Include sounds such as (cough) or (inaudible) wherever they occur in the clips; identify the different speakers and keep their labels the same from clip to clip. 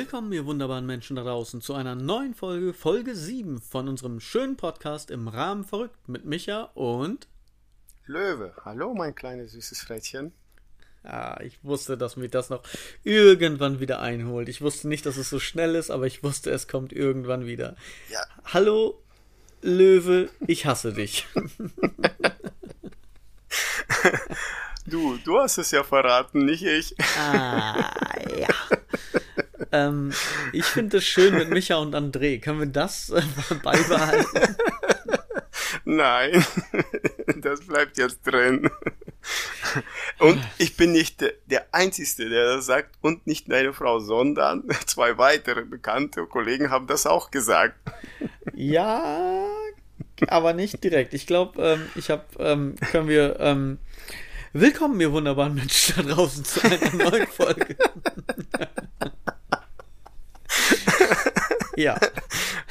Speaker 1: Willkommen, ihr wunderbaren Menschen da draußen, zu einer neuen Folge, Folge 7 von unserem schönen Podcast im Rahmen verrückt mit Micha und
Speaker 2: Löwe. Hallo, mein kleines süßes Frettchen.
Speaker 1: Ah, ich wusste, dass mich das noch irgendwann wieder einholt. Ich wusste nicht, dass es so schnell ist, aber ich wusste, es kommt irgendwann wieder.
Speaker 2: Ja.
Speaker 1: Hallo, Löwe, ich hasse dich. (laughs)
Speaker 2: Du, du hast es ja verraten, nicht ich.
Speaker 1: Ah, ja. (laughs) ähm, ich finde es schön mit Micha und André. Können wir das äh, (laughs) beibehalten?
Speaker 2: Nein, (laughs) das bleibt jetzt drin. Und ich bin nicht der, Einzige, der das sagt und nicht deine Frau, sondern (laughs) zwei weitere bekannte Kollegen haben das auch gesagt.
Speaker 1: Ja, aber nicht direkt. Ich glaube, ähm, ich habe, ähm, können wir, ähm, willkommen, ihr wunderbaren Menschen da draußen zu einer neuen Folge. Ja. (laughs)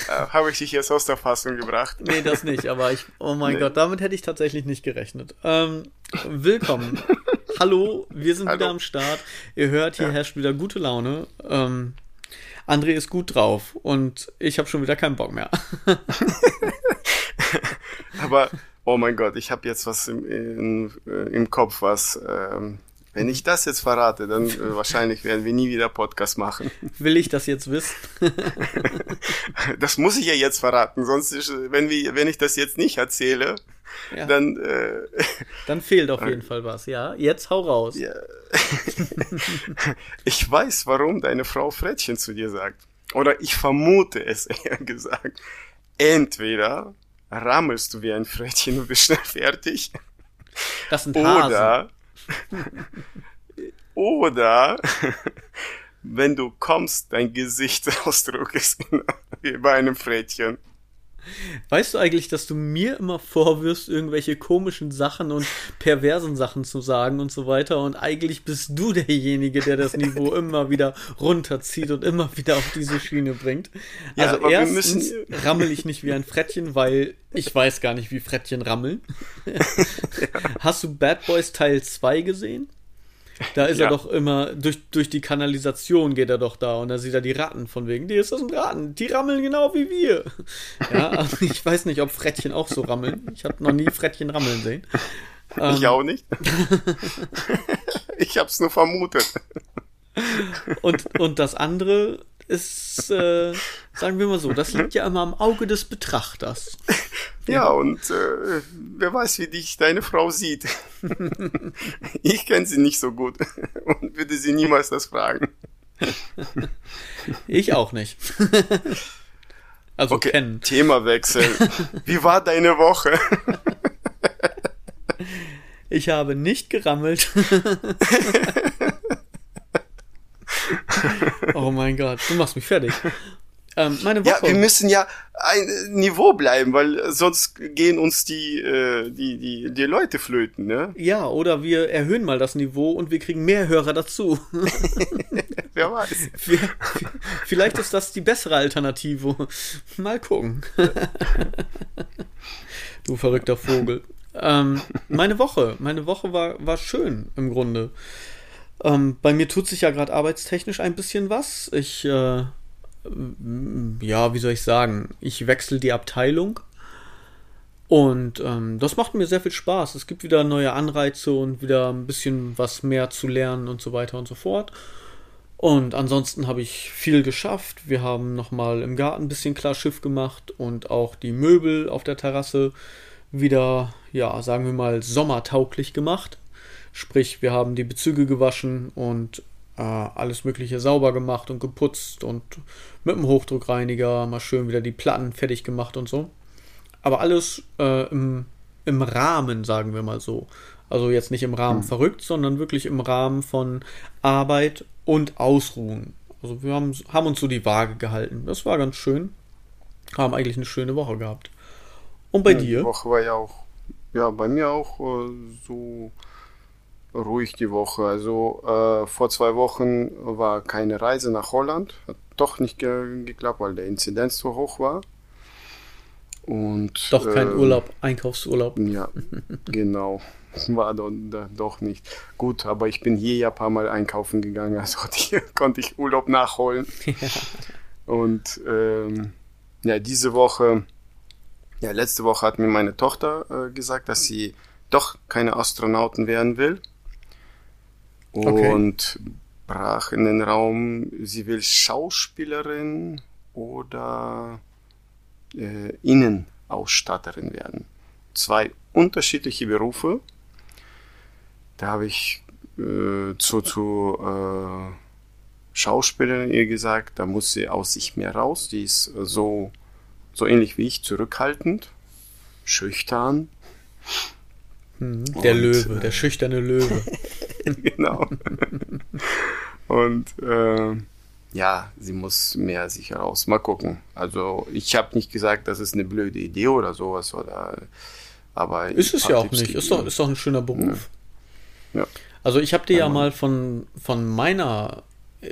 Speaker 2: Äh, Habe ich dich jetzt aus der Fassung gebracht?
Speaker 1: Nee, das nicht, aber ich, oh mein
Speaker 2: Nee.
Speaker 1: Gott, damit hätte ich tatsächlich nicht gerechnet. Ähm, willkommen. Hallo, wir sind
Speaker 2: Hallo.
Speaker 1: wieder am Start. Ihr hört, hier herrscht wieder gute Laune. Ähm, André ist gut drauf und ich habe schon wieder keinen Bock mehr. (laughs)
Speaker 2: Aber, oh mein Gott, ich habe jetzt was im, in, äh, im Kopf, was, ähm, wenn ich das jetzt verrate, dann äh, wahrscheinlich werden wir nie wieder Podcast machen. (laughs)
Speaker 1: Will ich das jetzt wissen? (laughs)
Speaker 2: Das muss ich ja jetzt verraten, sonst, ist, wenn, wir, wenn ich das jetzt nicht erzähle,
Speaker 1: Ja.
Speaker 2: dann, äh, (laughs)
Speaker 1: Dann fehlt auf jeden Fall was, ja? Jetzt hau raus.
Speaker 2: ja. ich weiß, warum deine Frau Frettchen zu dir sagt. Oder ich vermute es eher gesagt. Entweder rammelst du wie ein Frettchen und bist schnell fertig,
Speaker 1: Das sind Hasen. (laughs)
Speaker 2: oder, wenn du kommst, dein Gesichtsausdruck (laughs) ist (laughs) wie bei einem Frettchen.
Speaker 1: Weißt du eigentlich, dass du mir immer vorwirfst, irgendwelche komischen Sachen und perversen Sachen zu sagen und so weiter und eigentlich bist du derjenige, der das Niveau (laughs) immer wieder runterzieht und immer wieder auf diese Schiene bringt.
Speaker 2: Ja,
Speaker 1: Also erstens
Speaker 2: müssen-
Speaker 1: rammel ich nicht wie ein Frettchen, weil ich weiß gar nicht, wie Frettchen rammeln. (laughs) Hast du Bad Boys Teil 2 gesehen? Da ist er
Speaker 2: Ja.
Speaker 1: doch immer, durch, durch die Kanalisation geht er doch da und da sieht er die Ratten von wegen, die ist das ein Ratten, die rammeln genau wie wir. (laughs) Ja, also ich weiß nicht, ob Frettchen auch so rammeln. Ich habe noch nie Frettchen rammeln sehen. Ähm,
Speaker 2: Ich auch nicht. (laughs) ich hab's nur vermutet.
Speaker 1: Und, und das andere ist, äh, sagen wir mal so, das liegt ja immer am Auge des Betrachters. (laughs)
Speaker 2: Ja, und äh, wer weiß, wie dich deine Frau sieht. (laughs) ich kenne sie nicht so gut (laughs) und würde sie niemals das fragen.
Speaker 1: Ich auch nicht. Also
Speaker 2: Okay,
Speaker 1: kennen.
Speaker 2: Themawechsel. Wie war deine Woche?
Speaker 1: Ich habe nicht gerammelt. (laughs) oh mein Gott, du machst mich fertig. Ähm, meine
Speaker 2: Ja,
Speaker 1: Woche.
Speaker 2: wir müssen ja ein Niveau bleiben, weil sonst gehen uns die, äh, die, die, die Leute flöten, ne?
Speaker 1: ja, oder wir erhöhen mal das Niveau und wir kriegen mehr Hörer dazu. (laughs)
Speaker 2: Wer weiß.
Speaker 1: Vielleicht ist das die bessere Alternative. Mal gucken. (laughs) du verrückter Vogel. Ähm, meine Woche. Meine Woche war, war schön im Grunde. Ähm, bei mir tut sich ja gerade arbeitstechnisch ein bisschen was. Ich, äh, ja, wie soll ich sagen? Ich wechsle die Abteilung. Und ähm, das macht mir sehr viel Spaß. Es gibt wieder neue Anreize und wieder ein bisschen was mehr zu lernen und so weiter und so fort. Und ansonsten habe ich viel geschafft. Wir haben nochmal im Garten ein bisschen klar Schiff gemacht und auch die Möbel auf der Terrasse wieder, ja, sagen wir mal, sommertauglich gemacht. Sprich, wir haben die Bezüge gewaschen und äh, alles Mögliche sauber gemacht und geputzt und mit dem Hochdruckreiniger mal schön wieder die Platten fertig gemacht und so. Aber alles äh, im, im Rahmen, sagen wir mal so. Also jetzt nicht im Rahmen verrückt, sondern wirklich im Rahmen von Arbeit und Ausruhen. Also wir haben, haben uns so die Waage gehalten. Das war ganz schön. Haben eigentlich eine schöne Woche gehabt. Und bei
Speaker 2: Ja,
Speaker 1: dir?
Speaker 2: Die Woche war ja auch, ja, bei mir auch äh, so ruhig die Woche. Also äh, vor zwei Wochen war keine Reise nach Holland. Hat doch nicht ge geklappt, weil der Inzidenz so hoch war. Und,
Speaker 1: doch kein ähm, Urlaub, Einkaufsurlaub.
Speaker 2: Ja, (laughs) genau. War doch, doch nicht. Gut, aber ich bin hier ja ein paar Mal einkaufen gegangen, also (laughs) hier konnte ich Urlaub nachholen. (laughs) Ja. Und ähm, ja, diese Woche, ja, letzte Woche hat mir meine Tochter äh, gesagt, dass sie doch keine Astronauten werden will. Und brach in den Raum, sie will Schauspielerin oder äh, Innenausstatterin werden. Zwei unterschiedliche Berufe. Da habe ich äh, zu, zu äh, Schauspielerin ihr gesagt, da muss sie aus sich mehr raus. Die ist so, so ähnlich wie ich, zurückhaltend, schüchtern.
Speaker 1: Mhm. Der Und, Löwe, der äh, schüchterne Löwe. (laughs)
Speaker 2: genau. Und äh, ja, sie muss mehr sich heraus. Mal gucken. Also ich habe nicht gesagt, das ist eine blöde Idee oder sowas oder aber
Speaker 1: ist es ja auch Tipps nicht. Ist doch, ist doch ein schöner Beruf. Ja. ja. Also ich habe dir ja mal von von meiner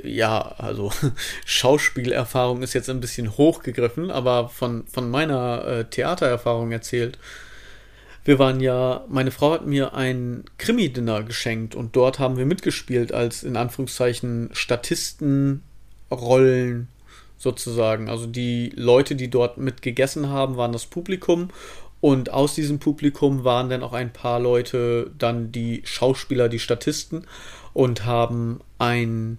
Speaker 1: ja, also (laughs) Schauspielerfahrung ist jetzt ein bisschen hochgegriffen, aber von, von meiner äh, Theatererfahrung erzählt. Wir waren ja, meine Frau hat mir ein Krimi-Dinner geschenkt und dort haben wir mitgespielt als in Anführungszeichen Statisten Rollen sozusagen. Also die Leute, die dort mit gegessen haben, waren das Publikum und aus diesem Publikum waren dann auch ein paar Leute dann die Schauspieler, die Statisten und haben ein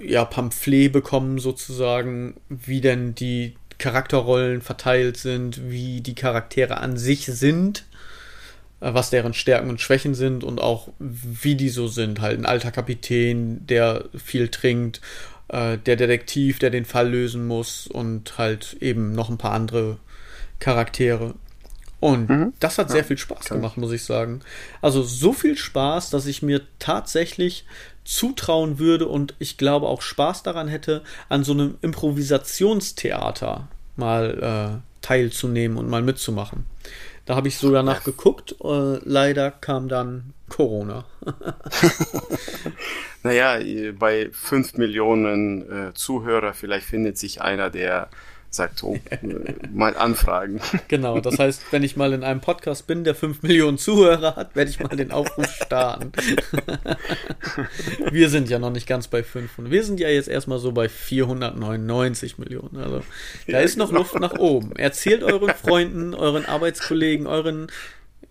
Speaker 1: ja, Pamphlet bekommen sozusagen, wie denn die Charakterrollen verteilt sind, wie die Charaktere an sich sind, was deren Stärken und Schwächen sind und auch wie die so sind. Halt ein alter Kapitän, der viel trinkt äh, der Detektiv, der den Fall lösen muss und halt eben noch ein paar andere Charaktere. Und mhm. das hat sehr ja, viel Spaß gemacht, muss ich sagen. Also so viel Spaß, dass ich mir tatsächlich zutrauen würde und ich glaube auch Spaß daran hätte, an so einem Improvisationstheater mal äh, teilzunehmen und mal mitzumachen. Da habe ich so danach geguckt. Äh, leider kam dann Corona. (laughs)
Speaker 2: naja, bei 5 Millionen äh, Zuhörer, vielleicht findet sich einer, der sagt, oh, (laughs) mal anfragen.
Speaker 1: Genau, das heißt, wenn ich mal in einem Podcast bin, der 5 Millionen Zuhörer hat, werde ich mal den Aufruf starten. (laughs) wir sind ja noch nicht ganz bei 500. Wir sind ja jetzt erstmal so bei 499 Millionen. Also da ja, ist noch genau. Luft nach oben. Erzählt euren Freunden, euren Arbeitskollegen, euren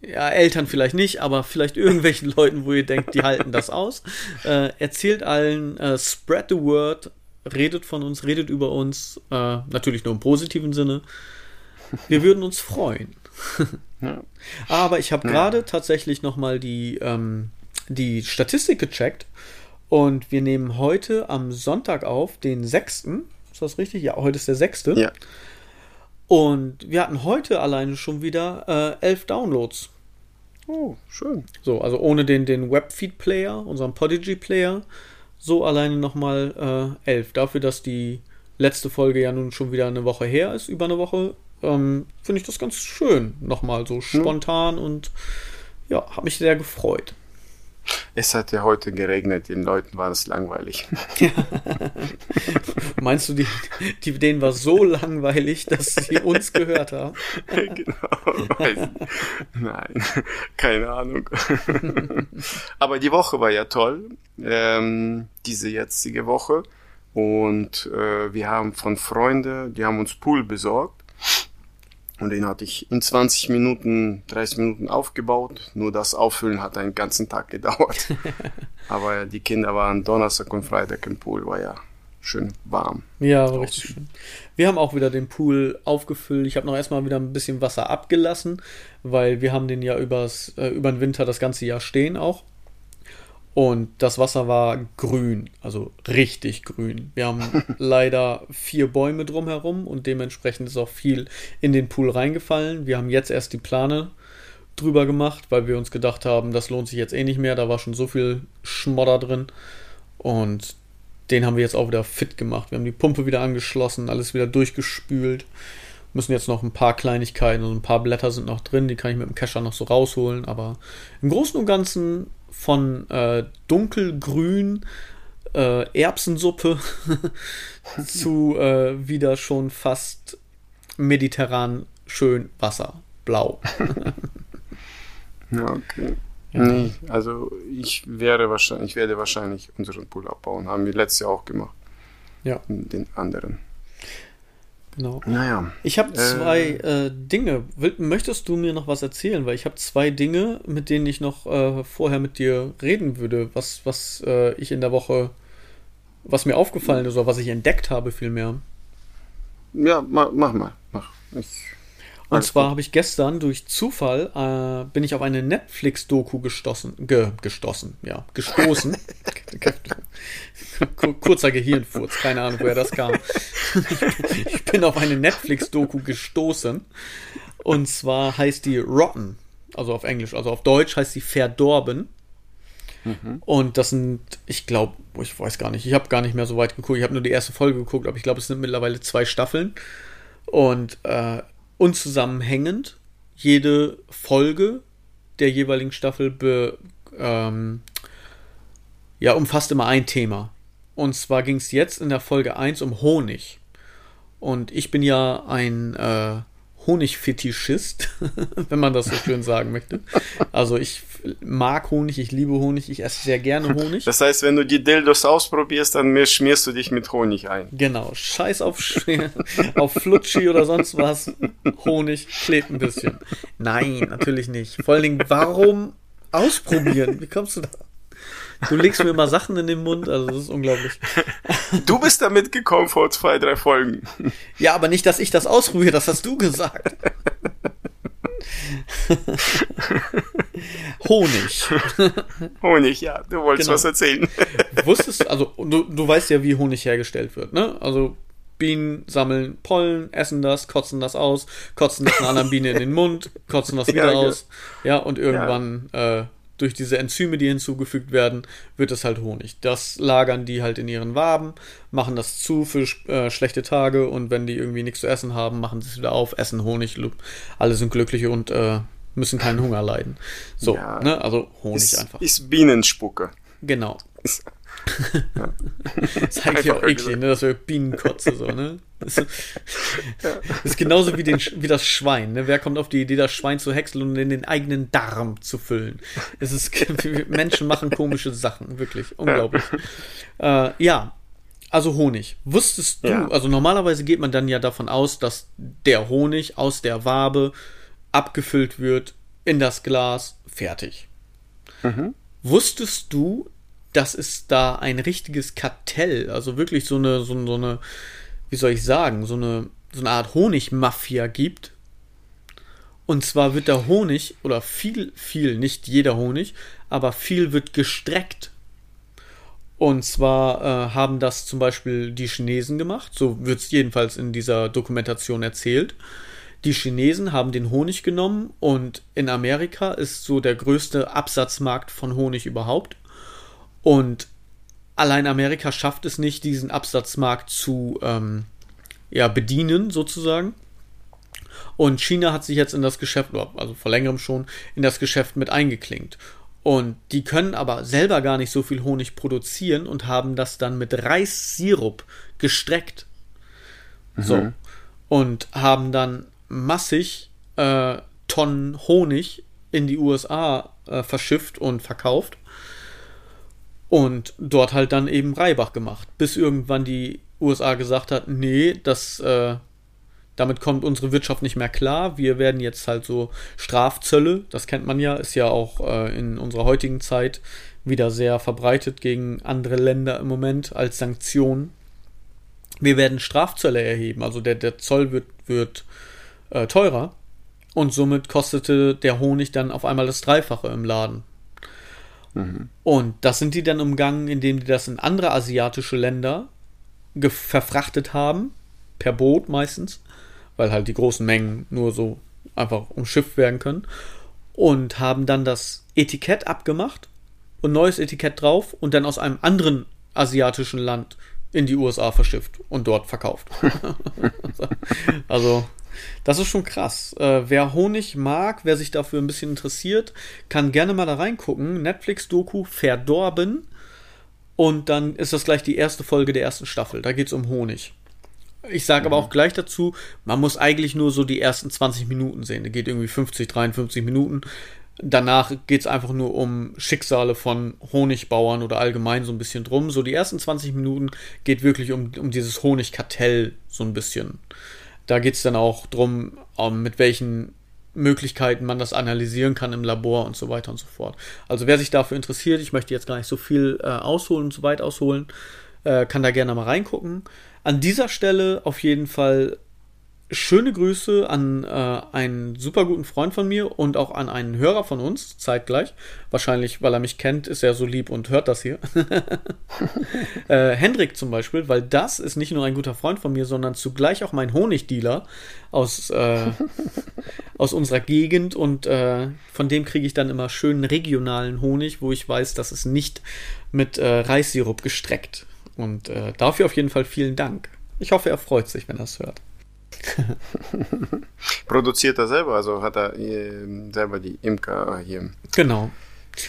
Speaker 1: ja, Eltern vielleicht nicht, aber vielleicht irgendwelchen Leuten, wo ihr denkt, die halten das aus. Äh, erzählt allen, äh, spread the word, redet von uns, redet über uns, äh, natürlich nur im positiven Sinne. Wir würden uns freuen. (laughs) ja. Aber ich habe ja. gerade tatsächlich nochmal die, ähm, die Statistik gecheckt und wir nehmen heute am Sonntag auf, den 6. Ist das richtig? Ja, heute ist der 6. Ja. Und wir hatten heute alleine schon wieder äh, elf Downloads.
Speaker 2: Oh, schön.
Speaker 1: So, also ohne den, den Webfeed-Player, unseren Podigy-Player, so alleine nochmal äh, elf. Dafür, dass die letzte Folge ja nun schon wieder eine Woche her ist, über eine Woche, ähm, finde ich das ganz schön. Nochmal so spontan mhm. und ja, habe mich sehr gefreut.
Speaker 2: Es hat ja heute geregnet, den Leuten war es langweilig. (laughs)
Speaker 1: Meinst du, die, die, denen war so langweilig, dass sie uns gehört haben? (laughs) genau.
Speaker 2: Nein, keine Ahnung. (laughs) Aber die Woche war ja toll, ähm, diese jetzige Woche. Und äh, wir haben von Freunden, die haben uns Pool besorgt. Und den hatte ich in 20 Minuten, 30 Minuten aufgebaut. Nur das Auffüllen hat einen ganzen Tag (laughs) gedauert. Aber die Kinder waren Donnerstag und Freitag im Pool, war ja schön warm.
Speaker 1: Ja, war richtig schön. Wir haben auch wieder den Pool aufgefüllt. Ich habe noch erstmal wieder ein bisschen Wasser abgelassen, weil wir haben den ja übers, äh, über den Winter das ganze Jahr stehen auch. Und das Wasser war grün, also richtig grün. Wir haben (laughs) leider vier Bäume drumherum und dementsprechend ist auch viel in den Pool reingefallen. Wir haben jetzt erst die Plane drüber gemacht, weil wir uns gedacht haben, das lohnt sich jetzt eh nicht mehr. Da war schon so viel Schmodder drin. Und den haben wir jetzt auch wieder fit gemacht. Wir haben die Pumpe wieder angeschlossen, alles wieder durchgespült. Müssen jetzt noch ein paar Kleinigkeiten und ein paar Blätter sind noch drin, die kann ich mit dem Kescher noch so rausholen. Aber im Großen und Ganzen von äh, dunkelgrün äh, Erbsensuppe (laughs) zu äh, wieder schon fast mediterran schön Wasser, blau.
Speaker 2: ja, (laughs) okay. Ja. Nee, also ich wäre wahrscheinlich, ich werde wahrscheinlich unseren Pool abbauen. Haben wir letztes Jahr auch gemacht.
Speaker 1: Ja.
Speaker 2: Den anderen.
Speaker 1: Genau.
Speaker 2: Naja.
Speaker 1: Ich habe zwei äh, äh, Dinge. möchtest du mir noch was erzählen? Weil ich habe zwei Dinge, mit denen ich noch äh, vorher mit dir reden würde, was, was äh, ich in der Woche, was mir aufgefallen ist oder was ich entdeckt habe vielmehr.
Speaker 2: Ja, mach, mach mal. Mach. Ich
Speaker 1: und zwar habe ich gestern durch Zufall äh, bin ich auf eine Netflix-Doku gestoßen, ge, gestoßen, ja, gestoßen. (laughs) Kurzer Gehirnfurz, keine Ahnung, woher das kam. ich bin auf eine Netflix-Doku gestoßen. Und zwar heißt die Rotten, also auf Englisch, also auf Deutsch heißt sie Verdorben. Mhm. Und das sind, ich glaube, ich weiß gar nicht, ich habe gar nicht mehr so weit geguckt. Ich habe nur die erste Folge geguckt, aber ich glaube, es sind mittlerweile zwei Staffeln. Und äh, unzusammenhängend. Jede Folge der jeweiligen Staffel be, ähm, ja, umfasst immer ein Thema. Und zwar ging es jetzt in der Folge 1 um Honig. Und ich bin ja ein äh, Honigfetischist, (laughs) wenn man das so schön sagen möchte. Also ich mag Honig, ich liebe Honig, ich esse sehr gerne Honig.
Speaker 2: Das heißt, wenn du die Dildos ausprobierst, dann schmierst du dich mit Honig ein.
Speaker 1: Genau, scheiß auf, auf Flutschi oder sonst was. Honig klebt ein bisschen. Nein, natürlich nicht. Vor allen Dingen, warum ausprobieren? Wie kommst du da? Du legst mir immer Sachen in den Mund, also das ist unglaublich.
Speaker 2: Du bist damit gekommen vor zwei, drei Folgen.
Speaker 1: Ja, aber nicht, dass ich das ausrühre, das hast du gesagt. Honig.
Speaker 2: Honig, ja, du wolltest genau. was erzählen.
Speaker 1: Wusstest also du, du weißt ja, wie Honig hergestellt wird, ne? Also Bienen sammeln Pollen, essen das, kotzen das aus, kotzen das einer anderen Biene in den Mund, kotzen das (laughs) wieder ja, aus. Ja, und irgendwann ja. äh, durch diese Enzyme, die hinzugefügt werden, wird es halt Honig. Das lagern die halt in ihren Waben, machen das zu für äh, schlechte Tage und wenn die irgendwie nichts zu essen haben, machen sie es wieder auf, essen Honig, alle sind glücklich und äh, müssen keinen Hunger leiden. So, ja, ne? also Honig
Speaker 2: ist,
Speaker 1: einfach.
Speaker 2: Ist Bienenspucke.
Speaker 1: Genau. Ja. das ist eigentlich auch eklig, ne? Das wäre Bienenkotze so, ne? Das (laughs) ist, ist genauso wie, den, wie das Schwein. Ne? Wer kommt auf die Idee, das Schwein zu häckseln und in den eigenen Darm zu füllen? Es ist, (laughs) Menschen machen komische Sachen, wirklich. Unglaublich. Ja, äh, ja. also Honig. Wusstest du, ja. also normalerweise geht man dann ja davon aus, dass der Honig aus der Wabe abgefüllt wird in das Glas, fertig. Mhm. Wusstest du, dass es da ein richtiges Kartell, also wirklich so eine, so, so eine, wie soll ich sagen, so eine, so eine Art Honigmafia gibt. Und zwar wird der Honig, oder viel, viel, nicht jeder Honig, aber viel wird gestreckt. Und zwar äh, haben das zum Beispiel die Chinesen gemacht, so wird es jedenfalls in dieser Dokumentation erzählt. Die Chinesen haben den Honig genommen und in Amerika ist so der größte Absatzmarkt von Honig überhaupt. Und allein Amerika schafft es nicht, diesen Absatzmarkt zu ähm, ja, bedienen, sozusagen. Und China hat sich jetzt in das Geschäft, also vor längerem schon, in das Geschäft mit eingeklinkt. Und die können aber selber gar nicht so viel Honig produzieren und haben das dann mit Reissirup gestreckt. Mhm. So. Und haben dann massig äh, Tonnen Honig in die USA äh, verschifft und verkauft. Und dort halt dann eben Reibach gemacht, bis irgendwann die USA gesagt hat, nee, das, äh, damit kommt unsere Wirtschaft nicht mehr klar. Wir werden jetzt halt so Strafzölle, das kennt man ja, ist ja auch äh, in unserer heutigen Zeit wieder sehr verbreitet gegen andere Länder im Moment als Sanktion. Wir werden Strafzölle erheben, also der, der Zoll wird, wird äh, teurer und somit kostete der Honig dann auf einmal das Dreifache im Laden. Und das sind die dann umgangen, indem die das in andere asiatische Länder verfrachtet haben, per Boot meistens, weil halt die großen Mengen nur so einfach umschifft werden können, und haben dann das Etikett abgemacht und neues Etikett drauf und dann aus einem anderen asiatischen Land in die USA verschifft und dort verkauft. (laughs) also das ist schon krass. Äh, wer Honig mag, wer sich dafür ein bisschen interessiert, kann gerne mal da reingucken. Netflix-Doku Verdorben. Und dann ist das gleich die erste Folge der ersten Staffel. Da geht es um Honig. Ich sage mhm. aber auch gleich dazu, man muss eigentlich nur so die ersten 20 Minuten sehen. Der geht irgendwie 50, 53 Minuten. Danach geht es einfach nur um Schicksale von Honigbauern oder allgemein so ein bisschen drum. So die ersten 20 Minuten geht wirklich um, um dieses Honigkartell so ein bisschen. Da geht es dann auch drum, um, mit welchen Möglichkeiten man das analysieren kann im Labor und so weiter und so fort. Also wer sich dafür interessiert, ich möchte jetzt gar nicht so viel äh, ausholen, so weit ausholen, äh, kann da gerne mal reingucken. An dieser Stelle auf jeden Fall schöne Grüße an äh, einen super guten Freund von mir und auch an einen Hörer von uns, zeitgleich. Wahrscheinlich, weil er mich kennt, ist er so lieb und hört das hier. (laughs) äh, Hendrik zum Beispiel, weil das ist nicht nur ein guter Freund von mir, sondern zugleich auch mein Honigdealer aus, äh, (laughs) aus unserer Gegend und äh, von dem kriege ich dann immer schönen regionalen Honig, wo ich weiß, dass es nicht mit äh, Reissirup gestreckt. Und äh, dafür auf jeden Fall vielen Dank. Ich hoffe, er freut sich, wenn er es hört.
Speaker 2: Produziert er selber, also hat er äh, selber die Imker hier.
Speaker 1: Genau.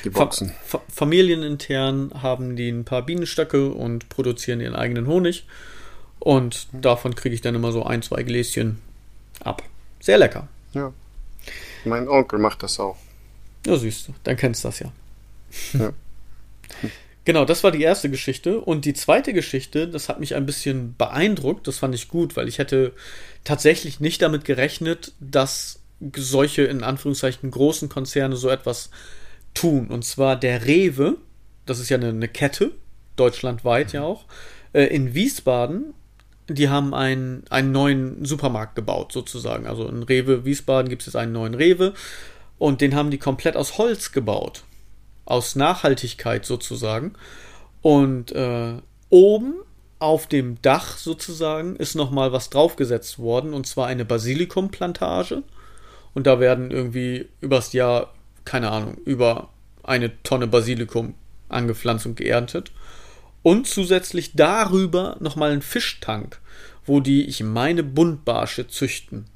Speaker 1: Die Boxen. Fa familienintern haben die ein paar Bienenstöcke und produzieren ihren eigenen Honig. Und davon kriege ich dann immer so ein, zwei Gläschen ab. Sehr lecker.
Speaker 2: Ja. Mein Onkel macht das auch.
Speaker 1: Ja, siehst du, dann kennst du das ja. Ja. (laughs) Genau, das war die erste Geschichte. Und die zweite Geschichte, das hat mich ein bisschen beeindruckt. Das fand ich gut, weil ich hätte tatsächlich nicht damit gerechnet, dass solche in Anführungszeichen großen Konzerne so etwas tun. Und zwar der Rewe, das ist ja eine, eine Kette, deutschlandweit mhm. ja auch, äh, in Wiesbaden. Die haben einen, einen neuen Supermarkt gebaut, sozusagen. Also in Rewe Wiesbaden gibt es jetzt einen neuen Rewe und den haben die komplett aus Holz gebaut aus Nachhaltigkeit sozusagen. Und äh, oben auf dem Dach sozusagen ist nochmal was draufgesetzt worden, und zwar eine Basilikumplantage. Und da werden irgendwie übers Jahr, keine Ahnung, über eine Tonne Basilikum angepflanzt und geerntet. Und zusätzlich darüber nochmal ein Fischtank, wo die, ich meine, Buntbarsche züchten.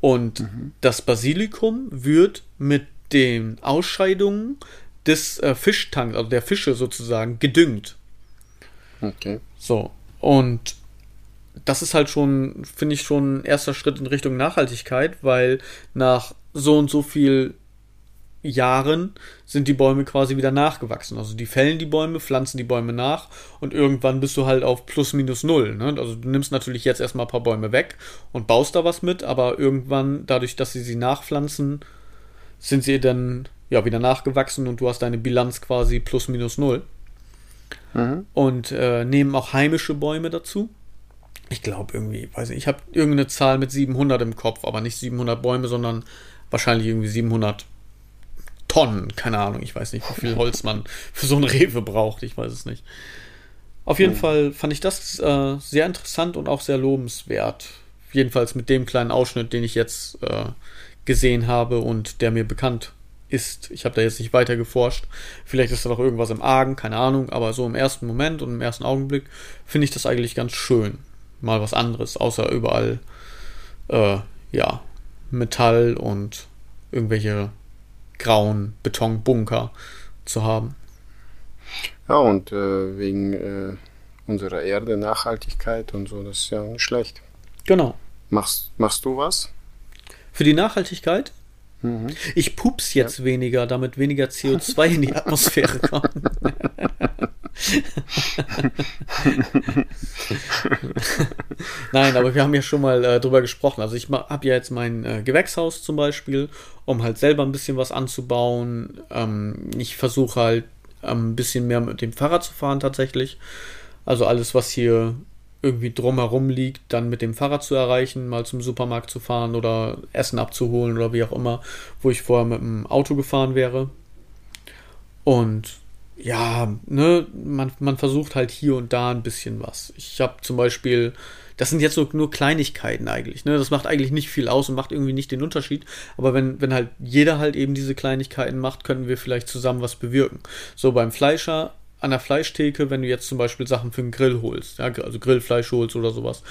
Speaker 1: Und mhm. das Basilikum wird mit den Ausscheidungen des äh, Fischtanks, also der Fische sozusagen, gedüngt.
Speaker 2: Okay.
Speaker 1: So. Und das ist halt schon, finde ich, schon ein erster Schritt in Richtung Nachhaltigkeit, weil nach so und so viel Jahren sind die Bäume quasi wieder nachgewachsen. Also die fällen die Bäume, pflanzen die Bäume nach und irgendwann bist du halt auf plus minus null. Ne? Also du nimmst natürlich jetzt erstmal ein paar Bäume weg und baust da was mit, aber irgendwann, dadurch, dass sie sie nachpflanzen, sind sie dann ja, wieder nachgewachsen und du hast deine Bilanz quasi plus minus null. Mhm. Und äh, nehmen auch heimische Bäume dazu. Ich glaube irgendwie, weiß nicht, ich habe irgendeine Zahl mit 700 im Kopf, aber nicht 700 Bäume, sondern wahrscheinlich irgendwie 700 Tonnen. Keine Ahnung, ich weiß nicht, wie viel (laughs) Holz man für so ein Rewe braucht, ich weiß es nicht. Auf jeden mhm. Fall fand ich das äh, sehr interessant und auch sehr lobenswert. Jedenfalls mit dem kleinen Ausschnitt, den ich jetzt äh, gesehen habe und der mir bekannt ist. Ich habe da jetzt nicht weiter geforscht. Vielleicht ist da noch irgendwas im Argen, keine Ahnung, aber so im ersten Moment und im ersten Augenblick finde ich das eigentlich ganz schön. Mal was anderes, außer überall, äh, ja, Metall und irgendwelche grauen Betonbunker zu haben.
Speaker 2: Ja, und äh, wegen äh, unserer Erde, Nachhaltigkeit und so, das ist ja nicht schlecht.
Speaker 1: Genau.
Speaker 2: Machst, machst du was?
Speaker 1: Für die Nachhaltigkeit? Mhm. Ich pups jetzt ja. weniger, damit weniger CO2 in die Atmosphäre (laughs) kommt. Nein, aber wir haben ja schon mal äh, drüber gesprochen. Also ich habe ja jetzt mein äh, Gewächshaus zum Beispiel, um halt selber ein bisschen was anzubauen. Ähm, ich versuche halt ähm, ein bisschen mehr mit dem Fahrrad zu fahren tatsächlich. Also alles, was hier irgendwie drumherum liegt, dann mit dem Fahrrad zu erreichen, mal zum Supermarkt zu fahren oder Essen abzuholen oder wie auch immer, wo ich vorher mit dem Auto gefahren wäre. Und ja, ne, man, man versucht halt hier und da ein bisschen was. Ich habe zum Beispiel, das sind jetzt so nur Kleinigkeiten eigentlich, ne? Das macht eigentlich nicht viel aus und macht irgendwie nicht den Unterschied. Aber wenn, wenn halt jeder halt eben diese Kleinigkeiten macht, könnten wir vielleicht zusammen was bewirken. So beim Fleischer an der Fleischtheke, wenn du jetzt zum Beispiel Sachen für den Grill holst, ja, also Grillfleisch holst oder sowas,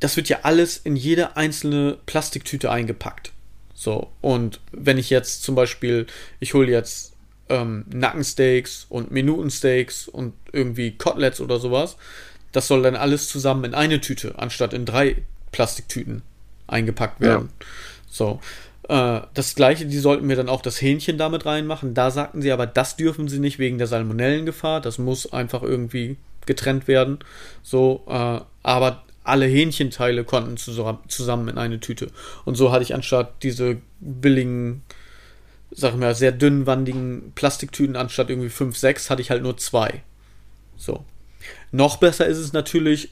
Speaker 1: das wird ja alles in jede einzelne Plastiktüte eingepackt. So, und wenn ich jetzt zum Beispiel, ich hole jetzt ähm, Nackensteaks und Minutensteaks und irgendwie Koteletts oder sowas, das soll dann alles zusammen in eine Tüte, anstatt in drei Plastiktüten eingepackt werden. Ja. So. Äh, das gleiche, die sollten mir dann auch das Hähnchen damit reinmachen. Da sagten sie aber, das dürfen sie nicht wegen der Salmonellengefahr. Das muss einfach irgendwie getrennt werden. So, äh, aber alle Hähnchenteile konnten zusammen in eine Tüte. Und so hatte ich anstatt diese billigen, sag ich mal, sehr dünnwandigen Plastiktüten, anstatt irgendwie 5, 6, hatte ich halt nur zwei. So. Noch besser ist es natürlich,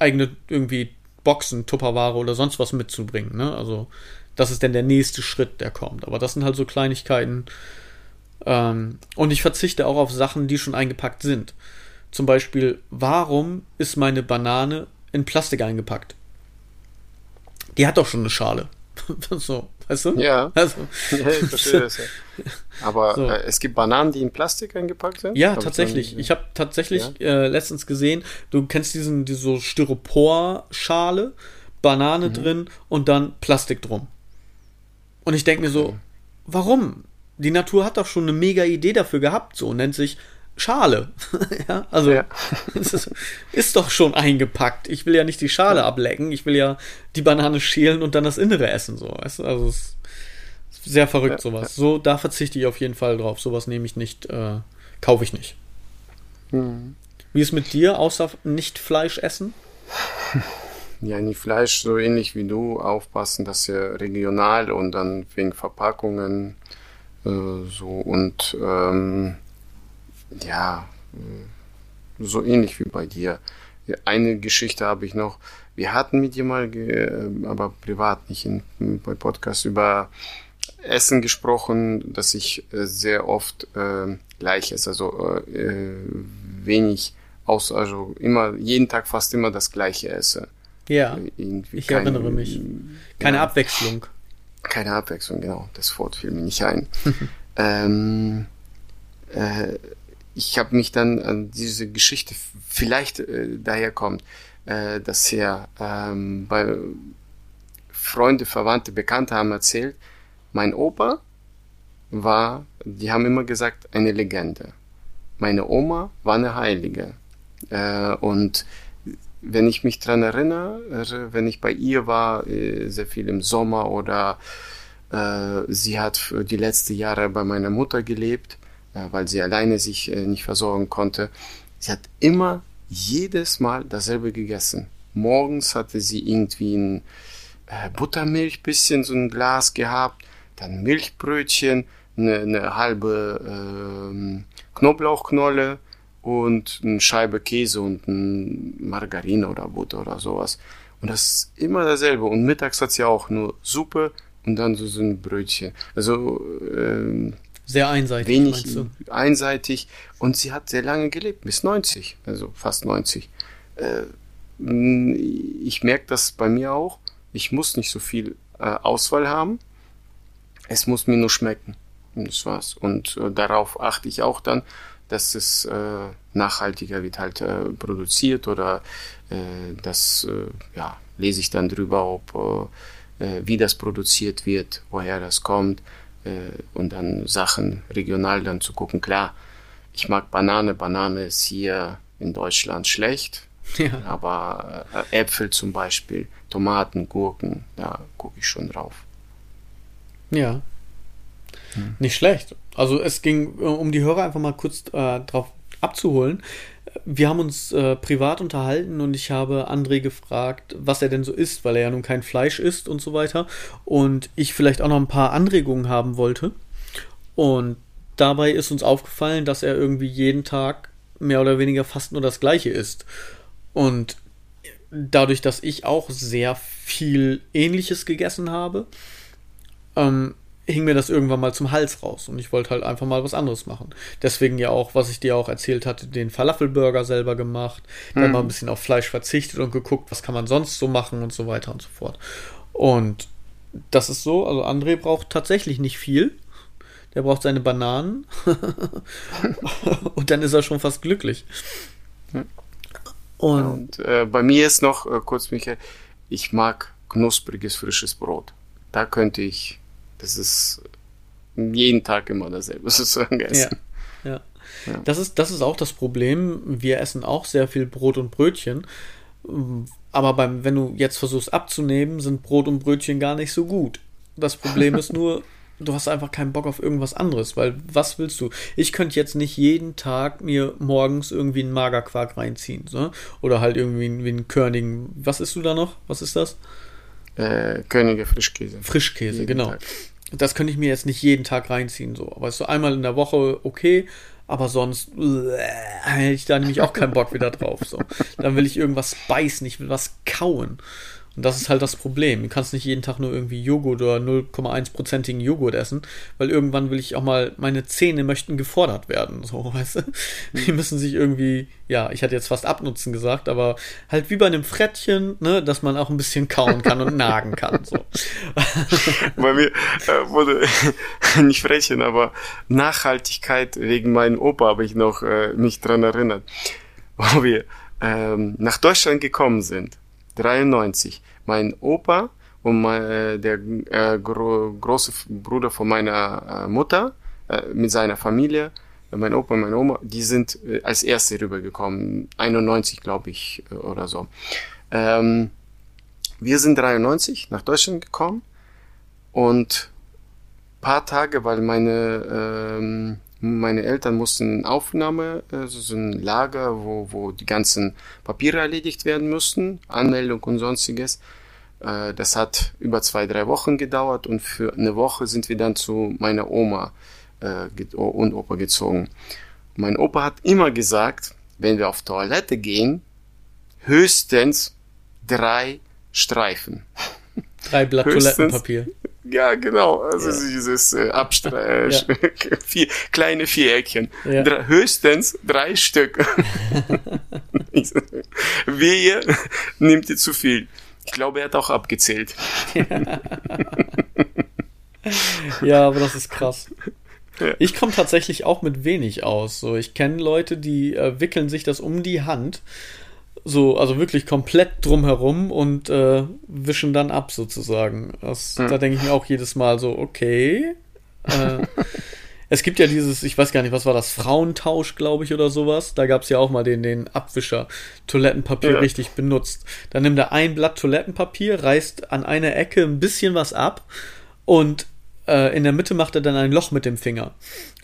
Speaker 1: eigene irgendwie Boxen, Tupperware oder sonst was mitzubringen. Ne? Also, das ist dann der nächste Schritt, der kommt. Aber das sind halt so Kleinigkeiten. Ähm, und ich verzichte auch auf Sachen, die schon eingepackt sind. Zum Beispiel, warum ist meine Banane in Plastik eingepackt? Die hat doch schon eine Schale. (laughs) so, weißt du?
Speaker 2: Ja. Also, (laughs) ja ich verstehe das ja. (laughs) Aber so. äh, es gibt Bananen, die in Plastik eingepackt sind?
Speaker 1: Ja, Hab tatsächlich. Ich, habe tatsächlich ja? äh, letztens gesehen, du kennst diesen, diese so Styropor-Schale, Banane mhm. drin und dann Plastik drum. Und ich denke mir so, warum? Die Natur hat doch schon eine mega Idee dafür gehabt, so nennt sich Schale. (laughs) ja, also ja. (laughs) Ist, ist, doch schon eingepackt. Ich will ja nicht die Schale ja. ablecken, ich will ja die Banane schälen und dann das Innere essen, so, weißt du? Also es ist sehr verrückt, sowas. So, da verzichte ich auf jeden Fall drauf. Sowas nehme ich nicht, äh, kaufe ich nicht. Mhm. Wie ist mit dir, außer nicht Fleisch essen? (laughs)
Speaker 2: Ja, nicht Fleisch, so ähnlich wie du, aufpassen, dass er regional und dann wegen Verpackungen äh, so und ähm, ja, äh, so ähnlich wie bei dir. Eine Geschichte habe ich noch. Wir hatten mit dir mal, äh, aber privat, nicht in, bei Podcast, über Essen gesprochen, dass ich äh, sehr oft äh, gleich esse, also äh, wenig aus, also immer, jeden Tag fast immer das gleiche esse.
Speaker 1: Ja, ich kein, erinnere mich. Keine ja, Abwechslung.
Speaker 2: Keine Abwechslung, genau. Das Wort fiel mir nicht ein. (laughs) ähm, äh, ich habe mich dann an diese Geschichte vielleicht äh, daher kommt, äh, dass er ähm, bei Freunde, Verwandte, Bekannte haben erzählt, mein Opa war, die haben immer gesagt, eine Legende. Meine Oma war eine Heilige. Äh, und wenn ich mich dran erinnere, wenn ich bei ihr war, äh, sehr viel im Sommer oder äh, sie hat die letzten Jahre bei meiner Mutter gelebt, äh, weil sie alleine sich äh, nicht versorgen konnte. Sie hat immer jedes Mal dasselbe gegessen. Morgens hatte sie irgendwie ein äh, Buttermilch bisschen so ein Glas gehabt, dann Milchbrötchen, eine, eine halbe äh, Knoblauchknolle und eine Scheibe Käse und ein Margarine oder Butter oder sowas. Und das ist immer dasselbe. Und mittags hat sie auch nur Suppe und dann so, so ein Brötchen. Also ähm,
Speaker 1: sehr einseitig.
Speaker 2: Wenig einseitig. Und sie hat sehr lange gelebt, bis 90, also fast 90. Äh, ich merke das bei mir auch. Ich muss nicht so viel äh, Auswahl haben. Es muss mir nur schmecken. Und das war's. Und äh, darauf achte ich auch dann, dass es äh, nachhaltiger wird halt äh, produziert oder äh, das äh, ja, lese ich dann drüber, ob äh, wie das produziert wird, woher das kommt und dann Sachen regional dann zu gucken. Klar, ich mag Banane. Banane ist hier in Deutschland schlecht. (laughs) Ja. Aber Äpfel zum Beispiel, Tomaten, Gurken, da gucke ich schon drauf.
Speaker 1: Ja. Hm. Nicht schlecht. Also es ging, äh, um die Hörer einfach mal kurz äh, drauf abzuholen wir haben uns äh, privat unterhalten und ich habe André gefragt, was er denn so isst, weil er ja nun kein Fleisch isst und so weiter. Und ich vielleicht auch noch ein paar Anregungen haben wollte. Und dabei ist uns aufgefallen, dass er irgendwie jeden Tag mehr oder weniger fast nur das Gleiche isst. Und dadurch, dass ich auch sehr viel Ähnliches gegessen habe, ähm, hing mir das irgendwann mal zum Hals raus und ich wollte halt einfach mal was anderes machen. Deswegen ja auch, was ich dir auch erzählt hatte, den Falafelburger selber gemacht, dann mhm. mal ein bisschen auf Fleisch verzichtet und geguckt, was kann man sonst so machen und so weiter und so fort. Und das ist so, also André braucht tatsächlich nicht viel. Der braucht seine Bananen (laughs) und dann ist er schon fast glücklich.
Speaker 2: Und, und äh, bei mir ist noch äh, kurz, Michael, ich mag knuspriges, frisches Brot. Da könnte ich das ist jeden Tag immer dasselbe (laughs) sozusagen
Speaker 1: essen. Ja, ja. Ja. Das, ist, das ist auch das Problem. Wir essen auch sehr viel Brot und Brötchen. Aber beim, wenn du jetzt versuchst abzunehmen, sind Brot und Brötchen gar nicht so gut. Das Problem ist (laughs) nur, du hast einfach keinen Bock auf irgendwas anderes, weil was willst du? Ich könnte jetzt nicht jeden Tag mir morgens irgendwie einen Magerquark reinziehen, so? oder halt irgendwie einen, einen Körnigen. Was isst du da noch? Was ist das?
Speaker 2: Äh, Könige Frischkäse.
Speaker 1: Frischkäse, jeden genau. Tag. Das könnte ich mir jetzt nicht jeden Tag reinziehen, so. Aber so einmal in der Woche okay, aber sonst äh, hätte ich da nämlich auch keinen Bock wieder drauf. So. Dann will ich irgendwas beißen, ich will was kauen. Und das ist halt das Problem. Du kannst nicht jeden Tag nur irgendwie Joghurt oder 0,1%igen Joghurt essen, weil irgendwann will ich auch mal, meine Zähne möchten gefordert werden, so, (laughs) weißt du? Die müssen sich irgendwie, ja, ich hatte jetzt fast abnutzen gesagt, aber halt wie bei einem Frettchen, ne, dass man auch ein bisschen kauen kann und nagen kann, so. (laughs)
Speaker 2: Bei mir äh, wurde, (laughs) nicht Frettchen, aber Nachhaltigkeit wegen meinem Opa habe ich noch äh, mich dran erinnert, wo wir ähm, nach Deutschland gekommen sind 93. Mein Opa und mein, äh, der äh, gro große Bruder von meiner äh, Mutter äh, mit seiner Familie, äh, mein Opa und meine Oma, die sind als erste rübergekommen. 91, glaube ich, oder so. Ähm, wir sind 93 nach Deutschland gekommen und paar Tage, weil meine ähm, meine Eltern mussten Aufnahme, also so ein Lager, wo, wo die ganzen Papiere erledigt werden mussten, Anmeldung und sonstiges. Äh, das hat über zwei, drei Wochen gedauert und für eine Woche sind wir dann zu meiner Oma äh, und Opa gezogen. Mein Opa hat immer gesagt, wenn wir auf Toilette gehen, höchstens drei Streifen.
Speaker 1: Drei Blatt höchstens, Toilettenpapier.
Speaker 2: Ja, genau. Also ja. dieses äh, Abstre ja. (laughs) vier, kleine Viereckchen. Ja. Drei, höchstens drei Stück. (laughs) Wehe, nimmt ihr zu viel. Ich glaube, er hat auch abgezählt. (laughs)
Speaker 1: ja, aber das ist krass. Ich komme tatsächlich auch mit wenig aus. So, ich kenne Leute, die äh, wickeln sich das um die Hand so, also wirklich komplett drumherum und äh, wischen dann ab sozusagen. Das, mhm. Da denke ich mir auch jedes Mal so, okay. Äh, (laughs) es gibt ja dieses, ich weiß gar nicht, was war das, Frauentausch, glaube ich, oder sowas. Da gab es ja auch mal den, den Abwischer, Toilettenpapier ja. richtig benutzt. Dann nimmt er ein Blatt Toilettenpapier, reißt an einer Ecke ein bisschen was ab und äh, in der Mitte macht er dann ein Loch mit dem Finger.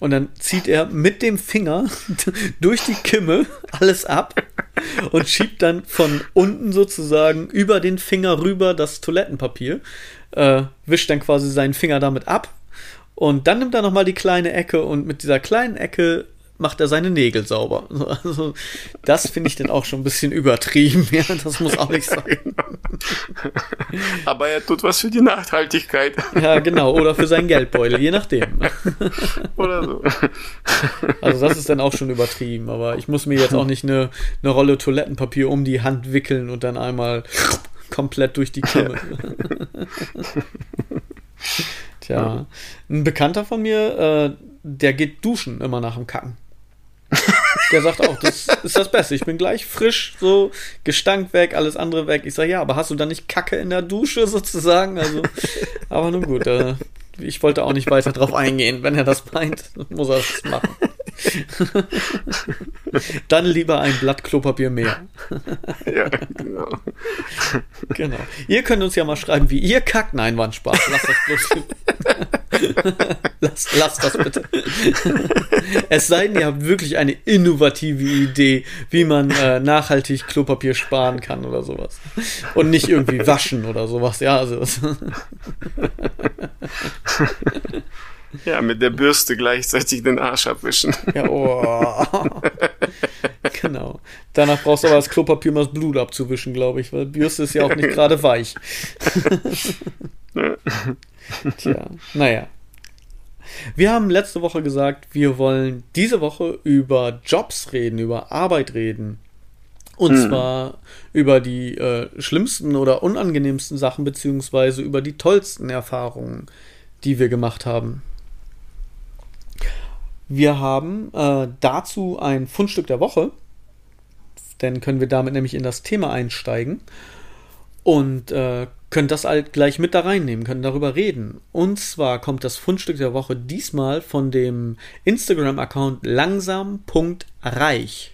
Speaker 1: Und dann zieht er mit dem Finger (laughs) durch die Kimme alles ab (laughs) und schiebt dann von unten sozusagen über den Finger rüber das Toilettenpapier, äh, wischt dann quasi seinen Finger damit ab. Und dann nimmt er nochmal die kleine Ecke und mit dieser kleinen Ecke macht er seine Nägel sauber. (laughs) Also, das finde ich dann auch schon ein bisschen übertrieben. Ja, das muss auch nicht sein. (laughs)
Speaker 2: Aber er tut was für die Nachhaltigkeit. (laughs)
Speaker 1: Ja, genau. Oder für seinen Geldbeutel, je nachdem. Oder so. Also, das ist dann auch schon übertrieben. Aber ich muss mir jetzt auch nicht eine, eine Rolle Toilettenpapier um die Hand wickeln und dann einmal komplett durch die Kimme. Tja, ein Bekannter von mir, äh, der geht duschen immer nach dem Kacken. (laughs) Der sagt auch, das ist das Beste. Ich bin gleich frisch, so Gestank weg, alles andere weg. Ich sage, ja, aber hast du da nicht Kacke in der Dusche sozusagen? Also, aber nun gut, äh, ich wollte auch nicht weiter drauf eingehen. Wenn er das meint, muss er das machen. (laughs) Dann lieber ein Blatt Klopapier mehr. (laughs) ja, genau. Genau. Ihr könnt uns ja mal schreiben, wie ihr kackt. Nein, war ein Spaß. Lasst das bloß. lasst, (laughs) lasst das bitte. es sei denn, ihr habt wirklich eine innovative Idee, wie man äh, nachhaltig Klopapier sparen kann oder sowas. Und nicht irgendwie waschen oder sowas. Ja, also.
Speaker 2: Ja, mit der Bürste gleichzeitig den Arsch abwischen. Ja, oh. (laughs)
Speaker 1: genau. Danach brauchst du aber das Klopapier, um das Blut abzuwischen, glaube ich, weil Bürste ist ja auch nicht gerade weich. (laughs) Tja, naja. Wir haben letzte Woche gesagt, wir wollen diese Woche über Jobs reden, über Arbeit reden. Und hm. zwar über die äh, schlimmsten oder unangenehmsten Sachen, beziehungsweise über die tollsten Erfahrungen, die wir gemacht haben. Wir haben äh, dazu ein Fundstück der Woche. Dann können wir damit nämlich in das Thema einsteigen. Und äh, können das halt gleich mit da reinnehmen, können darüber reden. Und zwar kommt das Fundstück der Woche diesmal von dem Instagram-Account langsam.reich.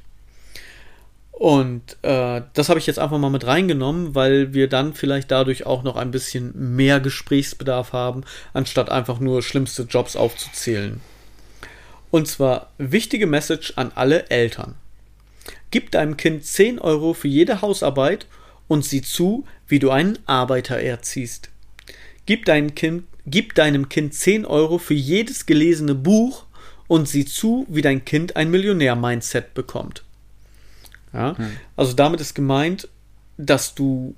Speaker 1: Und äh, das habe ich jetzt einfach mal mit reingenommen, weil wir dann vielleicht dadurch auch noch ein bisschen mehr Gesprächsbedarf haben, anstatt einfach nur schlimmste Jobs aufzuzählen. Und zwar wichtige Message an alle Eltern. Gib deinem Kind 10 Euro für jede Hausarbeit und sieh zu, wie du einen Arbeiter erziehst. Gib, dein kind, gib deinem Kind 10 Euro für jedes gelesene Buch und sieh zu, wie dein Kind ein Millionär-Mindset bekommt. Ja? Hm. Also damit ist gemeint, dass du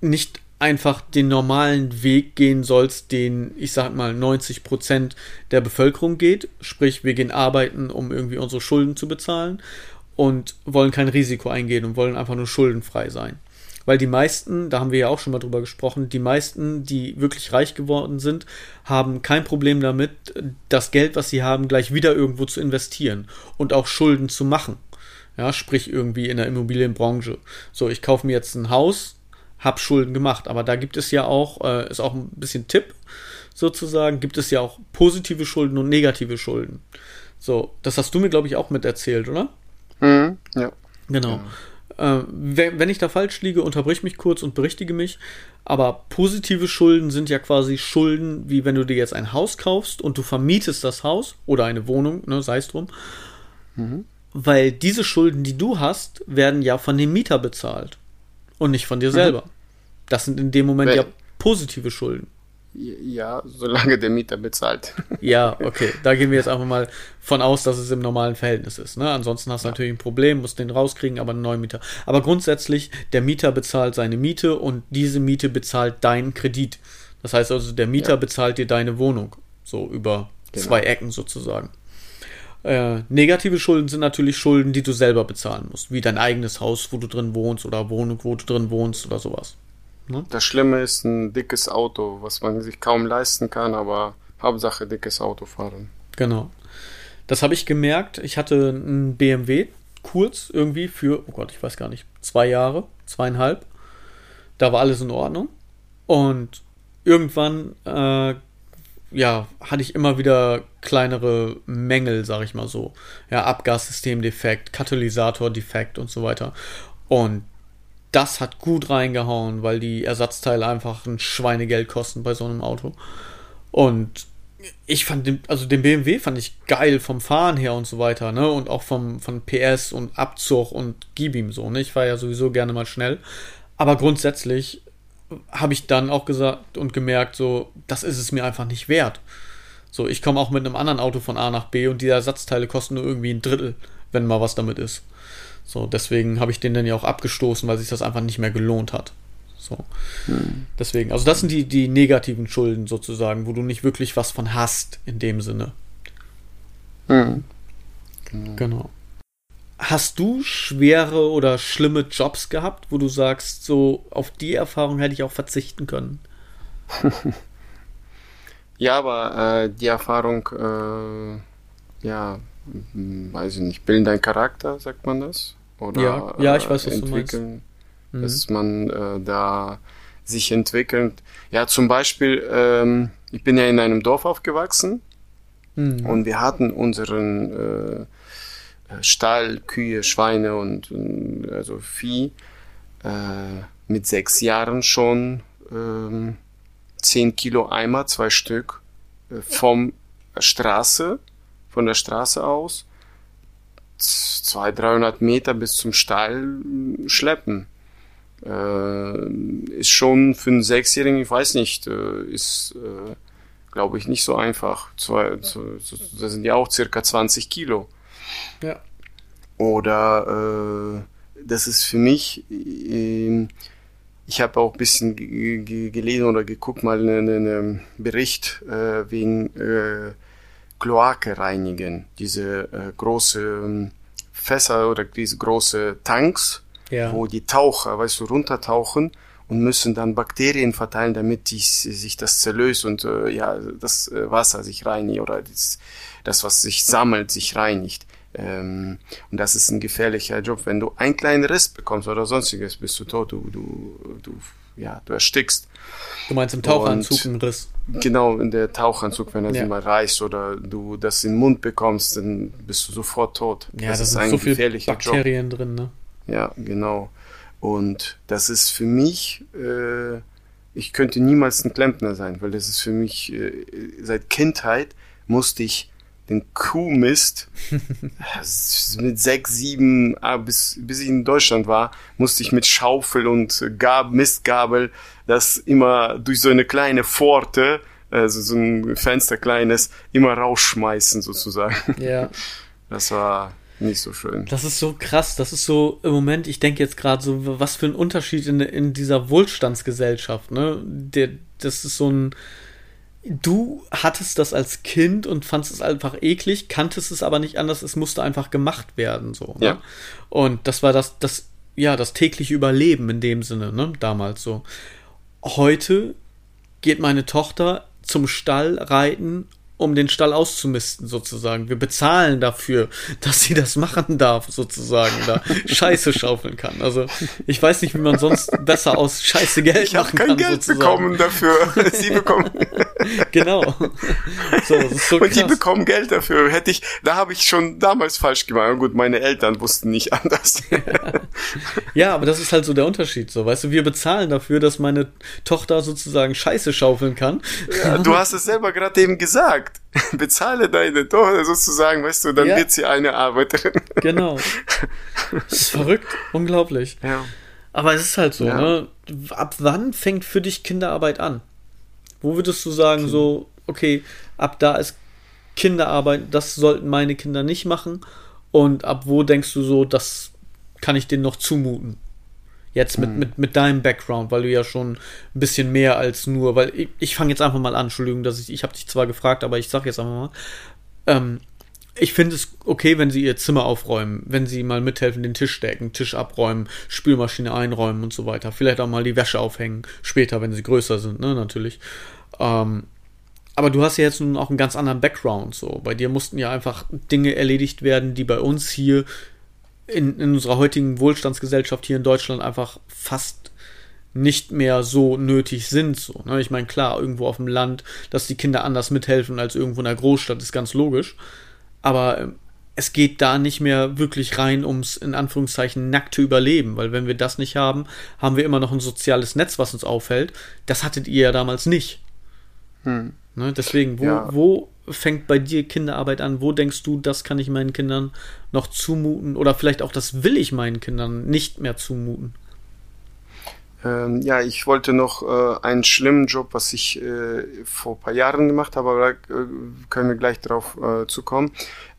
Speaker 1: nicht einfach den normalen Weg gehen sollst, den ich sag mal 90 Prozent der Bevölkerung geht. Sprich, wir gehen arbeiten, um irgendwie unsere Schulden zu bezahlen und wollen kein Risiko eingehen und wollen einfach nur schuldenfrei sein. Weil die meisten, da haben wir ja auch schon mal drüber gesprochen, die meisten, die wirklich reich geworden sind, haben kein Problem damit, das Geld, was sie haben, gleich wieder irgendwo zu investieren und auch Schulden zu machen. Ja, sprich irgendwie in der Immobilienbranche. So, ich kaufe mir jetzt ein Haus, hab Schulden gemacht, aber da gibt es ja auch, äh, ist auch ein bisschen Tipp sozusagen, gibt es ja auch positive Schulden und negative Schulden. So, das hast du mir, glaube ich, auch mit erzählt, oder?
Speaker 2: Mhm, ja.
Speaker 1: Genau. Ja. Äh, wenn, wenn ich da falsch liege, unterbrich mich kurz und berichtige mich. Aber positive Schulden sind ja quasi Schulden, wie wenn du dir jetzt ein Haus kaufst und du vermietest das Haus oder eine Wohnung, ne, sei es drum. Mhm. Weil diese Schulden, die du hast, werden ja von dem Mieter bezahlt und nicht von dir mhm. Das sind in dem Moment Wel ja positive Schulden.
Speaker 2: Ja, solange der Mieter bezahlt. (laughs)
Speaker 1: Ja, okay. Da gehen wir jetzt einfach mal von aus, dass es im normalen Verhältnis ist. Ne? Ansonsten hast du ja. natürlich ein Problem, musst den rauskriegen, aber einen neuen Mieter. Aber grundsätzlich, der Mieter bezahlt seine Miete und diese Miete bezahlt deinen Kredit. Das heißt also, der Mieter ja. bezahlt dir deine Wohnung. So über genau. zwei Ecken sozusagen. Äh, negative Schulden sind natürlich Schulden, die du selber bezahlen musst. Wie dein eigenes Haus, wo du drin wohnst oder Wohnung, wo du drin wohnst oder sowas.
Speaker 2: Ne? Das Schlimme ist ein dickes Auto, was man sich kaum leisten kann, aber Hauptsache dickes Auto fahren.
Speaker 1: Genau. Das habe ich gemerkt. Ich hatte einen BMW kurz irgendwie für, oh Gott, ich weiß gar nicht, zwei Jahre, zweieinhalb. Da war alles in Ordnung. Und irgendwann, äh, ja, hatte ich immer wieder kleinere Mängel, sag ich mal so. Ja, Abgassystemdefekt, Katalysatordefekt und so weiter. Und das hat gut reingehauen, weil die Ersatzteile einfach ein Schweinegeld kosten bei so einem Auto. Und ich fand den, also den BMW fand ich geil vom Fahren her und so weiter, ne? Und auch vom, von PS und Abzug und gib ihm so, ne? Ich fahre ja sowieso gerne mal schnell. Aber grundsätzlich habe ich dann auch gesagt und gemerkt, so, das ist es mir einfach nicht wert. So, ich komme auch mit einem anderen Auto von A nach B und die Ersatzteile kosten nur irgendwie ein Drittel, wenn mal was damit ist. So, deswegen habe ich den dann ja auch abgestoßen, weil sich das einfach nicht mehr gelohnt hat. So. Hm. Deswegen, also das sind die, die negativen Schulden sozusagen, wo du nicht wirklich was von hast in dem Sinne. Hm. Genau. genau. Hast du schwere oder schlimme Jobs gehabt, wo du sagst, so auf die Erfahrung hätte ich auch verzichten können? (laughs)
Speaker 2: ja, aber äh, die Erfahrung, äh, ja, weiß ich nicht, bilden deinen Charakter, sagt man das?
Speaker 1: Oder ja, ja ich weiß, was
Speaker 2: entwickeln, du meinst. dass mhm. man äh, da sich entwickelt. Ja, zum Beispiel, ähm, ich bin ja in einem Dorf aufgewachsen mhm. und wir hatten unseren äh, Stall, Kühe, Schweine und äh, also Vieh äh, mit sechs Jahren schon ähm, zehn Kilo Eimer, zwei Stück, äh, vom Straße von der Straße aus 200, 300 Meter bis zum Stall schleppen. Äh, ist schon für einen Sechsjährigen, ich weiß nicht, äh, ist, äh, glaube ich, nicht so einfach. Zwei, so, das sind ja auch circa 20 Kilo.
Speaker 1: Ja.
Speaker 2: Oder äh, das ist für mich, äh, ich habe auch ein bisschen gelesen oder geguckt, mal einen, einen Bericht äh, wegen äh, Kloake reinigen. Diese äh, große ähm, Fässer oder diese große Tanks, ja. wo die Taucher, weißt du, runtertauchen und müssen dann Bakterien verteilen, damit die, sich das zerlöst und äh, ja, das äh, Wasser sich reinigt oder das, das, was sich sammelt, sich reinigt. Ähm, und das ist ein gefährlicher Job. Wenn du einen kleinen Riss bekommst oder sonstiges, bist du tot. Du, du, du ja, du erstickst.
Speaker 1: Du meinst im Tauchanzug ein Riss?
Speaker 2: Genau, in der Tauchanzug, wenn er ja. sich mal reißt oder du das in den Mund bekommst, dann bist du sofort tot.
Speaker 1: Ja, das, das ist ein so gefährlicher Bakterien Job. drin, ne?
Speaker 2: Ja, genau. Und das ist für mich, äh, ich könnte niemals ein Klempner sein, weil das ist für mich, äh, seit Kindheit musste ich den Kuhmist (laughs) mit sechs, sieben, ah, bis, bis ich in Deutschland war, musste ich mit Schaufel und Gab Mistgabel das immer durch so eine kleine Pforte, also so ein Fenster kleines, immer rausschmeißen sozusagen.
Speaker 1: Ja. (laughs)
Speaker 2: Das war nicht so schön.
Speaker 1: Das ist so krass. Das ist so im Moment, ich denke jetzt gerade so, was für ein Unterschied in, in dieser Wohlstandsgesellschaft, ne? Der, das ist so ein, du hattest das als Kind und fandest es einfach eklig, kanntest es aber nicht anders, es musste einfach gemacht werden, so.
Speaker 2: Ne? Ja.
Speaker 1: Und das war das, das, ja, das tägliche Überleben in dem Sinne, ne, damals so. Heute geht meine Tochter zum Stall reiten um den Stall auszumisten, sozusagen. Wir bezahlen dafür, (laughs) dass sie das machen darf, sozusagen, da (laughs) Scheiße schaufeln kann. Also ich weiß nicht, wie man sonst besser aus Scheiße Geld ich machen kann. Ich habe kein Geld sozusagen.
Speaker 2: bekommen dafür. (laughs) Sie bekommen.
Speaker 1: genau.
Speaker 2: So, das ist so Und krass. die bekommen Geld dafür. Hätte ich, da habe ich schon damals falsch gemacht. Gut, meine Eltern wussten nicht anders.
Speaker 1: ja, aber das ist halt so der Unterschied. So, weißt du, wir bezahlen dafür, dass meine Tochter sozusagen Scheiße schaufeln kann.
Speaker 2: Ja, du hast es selber gerade eben gesagt gesagt, (laughs) bezahle deine Tochter sozusagen, weißt du, dann ja. wird sie eine Arbeiterin.
Speaker 1: Genau. (laughs) Das ist verrückt, unglaublich.
Speaker 2: Ja.
Speaker 1: Aber es ist halt so, ja. ne? Ab wann fängt für dich Kinderarbeit an? Wo würdest du sagen, so, okay, ab da ist Kinderarbeit, das sollten meine Kinder nicht machen? Und ab wo denkst du so, das kann ich denen noch zumuten? Jetzt mit, hm. mit, mit deinem Background, weil du ja schon ein bisschen mehr als nur, weil ich, ich fange jetzt einfach mal an, Entschuldigung, dass ich, ich habe dich zwar gefragt, aber ich sag jetzt einfach mal, ähm, ich finde es okay, wenn sie ihr Zimmer aufräumen, wenn sie mal mithelfen, den Tisch decken, Tisch abräumen, Spülmaschine einräumen und so weiter. Vielleicht auch mal die Wäsche aufhängen, später, wenn sie größer sind, ne, natürlich. Ähm, aber du hast ja jetzt nun auch einen ganz anderen Background, so. Bei dir mussten ja einfach Dinge erledigt werden, die bei uns hier in, in unserer heutigen Wohlstandsgesellschaft hier in Deutschland einfach fast nicht mehr so nötig sind. So, ne? Ich meine, klar, irgendwo auf dem Land, dass die Kinder anders mithelfen als irgendwo in der Großstadt, ist ganz logisch. Aber äh, es geht da nicht mehr wirklich rein ums, in Anführungszeichen, nackte Überleben, weil wenn wir das nicht haben, haben wir immer noch ein soziales Netz, was uns aufhält. Das hattet ihr ja damals nicht. Hm. Ne? Deswegen, wo, ja. wo fängt bei dir Kinderarbeit an? Wo denkst du, das kann ich meinen Kindern noch zumuten? Oder vielleicht auch, das will ich meinen Kindern nicht mehr zumuten?
Speaker 2: Ähm, ja, ich wollte noch äh, einen schlimmen Job, was ich äh, vor ein paar Jahren gemacht habe, aber da äh, können wir gleich drauf äh, zukommen.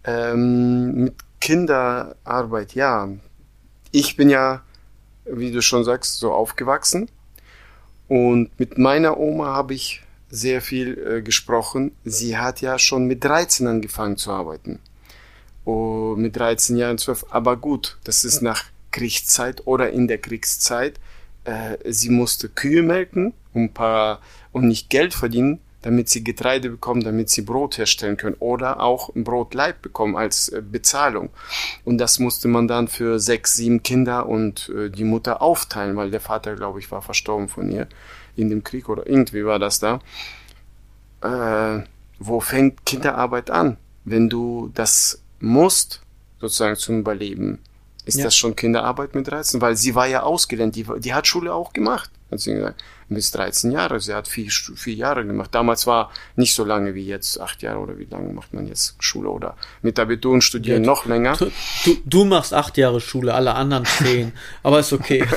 Speaker 2: Ähm, mit Kinderarbeit, ja. Ich bin ja, wie du schon sagst, so aufgewachsen. Und mit meiner Oma habe ich sehr viel äh, gesprochen. Sie hat ja schon mit 13 angefangen zu arbeiten. Oh, mit 13 Jahren, 12. Aber gut, das ist nach Kriegszeit oder in der Kriegszeit. Äh, sie musste Kühe melken und, paar, und nicht Geld verdienen, damit sie Getreide bekommen, damit sie Brot herstellen können oder auch ein Brotleib bekommen als äh, Bezahlung. Und das musste man dann für sechs, sieben Kinder und äh, die Mutter aufteilen, weil der Vater, glaube ich, war verstorben von ihr in dem Krieg oder irgendwie war das da. Äh, wo fängt Kinderarbeit an? Wenn du das musst, sozusagen zum Überleben, ist ja. das schon Kinderarbeit mit 13? Weil sie war ja ausgelernt, die, die hat Schule auch gemacht, hat sie gesagt. Bis 13 Jahre, sie hat vier, vier Jahre gemacht. Damals war nicht so lange wie jetzt, acht Jahre oder wie lange macht man jetzt Schule oder mit Abitur und studieren ja, noch länger.
Speaker 1: Du, du, machst acht Jahre Schule, alle anderen zehn, aber ist okay. (laughs)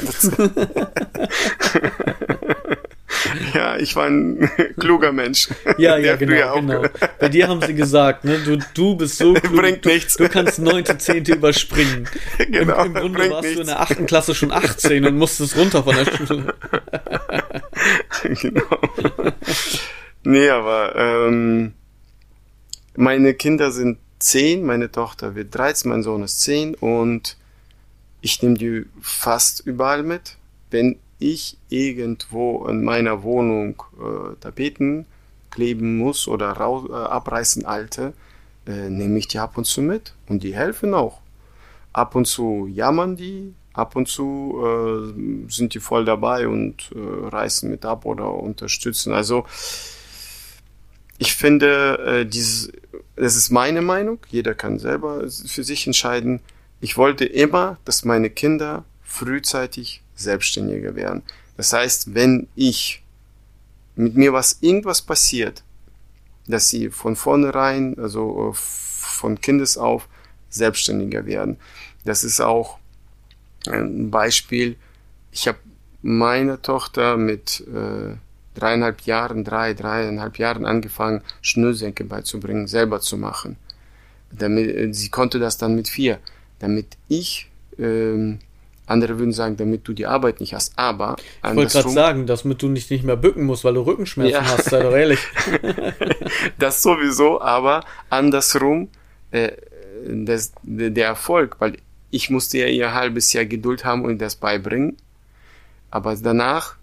Speaker 1: (laughs) (laughs)
Speaker 2: Ja, ich war ein (laughs) kluger Mensch.
Speaker 1: Ja, ja, (laughs) genau, genau. Bei dir haben sie gesagt, ne, du, du bist so klug.
Speaker 2: Bringt nichts.
Speaker 1: Du, du kannst neunte, zehnte überspringen.
Speaker 2: Genau.
Speaker 1: Im, im Grunde warst nichts. du in der achten Klasse schon 18 und musstest runter von der Schule.
Speaker 2: genau. Nee, aber ähm, meine Kinder sind zehn, meine Tochter wird 13, mein Sohn ist zehn und ich nehme die fast überall mit. Wenn ich irgendwo in meiner Wohnung äh, Tapeten kleben muss oder raus, äh, abreißen alte, äh, nehme ich die ab und zu mit und die helfen auch. Ab und zu jammern die, ab und zu äh, sind die voll dabei und äh, reißen mit ab oder unterstützen. Also ich finde, äh, dieses, das ist meine Meinung, jeder kann selber für sich entscheiden. Ich wollte immer, dass meine Kinder frühzeitig selbstständiger werden. Das heißt, wenn ich mit mir was irgendwas passiert, dass sie von vornherein, also äh, von Kindes auf, selbstständiger werden. Das ist auch ein Beispiel. Ich habe meine Tochter mit äh, dreieinhalb Jahren, drei, dreieinhalb Jahren angefangen, Schnürsenkel beizubringen, selber zu machen. Damit, äh, sie konnte das dann mit vier. Damit ich, ähm, andere würden sagen, damit du die Arbeit nicht hast. Aber
Speaker 1: ich wollte gerade sagen, damit du nicht, nicht mehr bücken musst, weil du Rückenschmerzen ja. hast, sei doch ehrlich. (laughs)
Speaker 2: das sowieso, aber andersrum, äh, das, der Erfolg, weil ich musste ja ihr halbes Jahr Geduld haben und das beibringen. Aber danach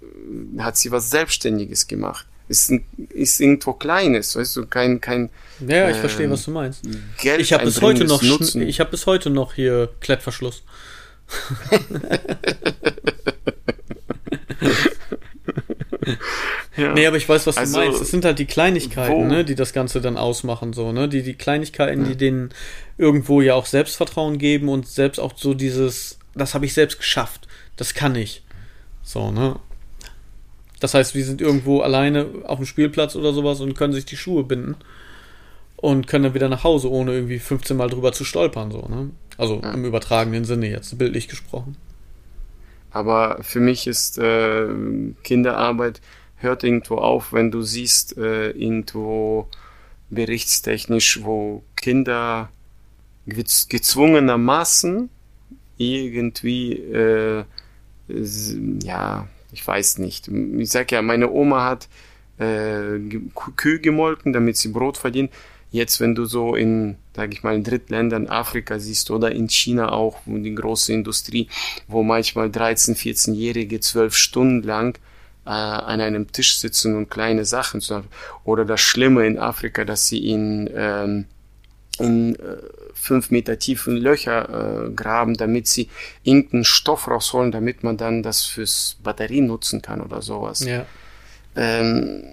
Speaker 2: äh, hat sie was Selbstständiges gemacht. Ist, ist irgendwo Kleines, weißt du, kein, kein.
Speaker 1: Ja, ich äh, verstehe, was du meinst. Geld ich habe bis heute noch, Nutzen. ich habe bis heute noch hier Klettverschluss. (laughs) ja. Nee, aber ich weiß, was also, du meinst. Es sind halt die Kleinigkeiten, ne, die das Ganze dann ausmachen, so, ne? Die, die Kleinigkeiten, ja. die denen irgendwo ja auch Selbstvertrauen geben und selbst auch so dieses, das habe ich selbst geschafft. Das kann ich. So, ne? Das heißt, wir sind irgendwo alleine auf dem Spielplatz oder sowas und können sich die Schuhe binden und können dann wieder nach Hause, ohne irgendwie 15 Mal drüber zu stolpern, so, ne? Also ja. im übertragenen Sinne jetzt, bildlich gesprochen.
Speaker 2: Aber für mich ist äh, Kinderarbeit hört irgendwo auf, wenn du siehst, äh, irgendwo berichtstechnisch, wo Kinder gezwungenermaßen irgendwie, äh, ja, ich weiß nicht. Ich sag ja, meine Oma hat äh, Kühe gemolken, damit sie Brot verdient. Jetzt, wenn du so in, sag ich mal, in Drittländern Afrika siehst oder in China auch, wo die große Industrie, wo manchmal 13-, 14-Jährige zwölf Stunden lang äh, an einem Tisch sitzen und kleine Sachen zu haben. Oder das Schlimme in Afrika, dass sie in, ähm, in äh, fünf Meter tiefen Löcher äh, graben, damit sie irgendeinen Stoff rausholen, damit man dann das fürs Batterien nutzen kann oder sowas. Ja. Ähm,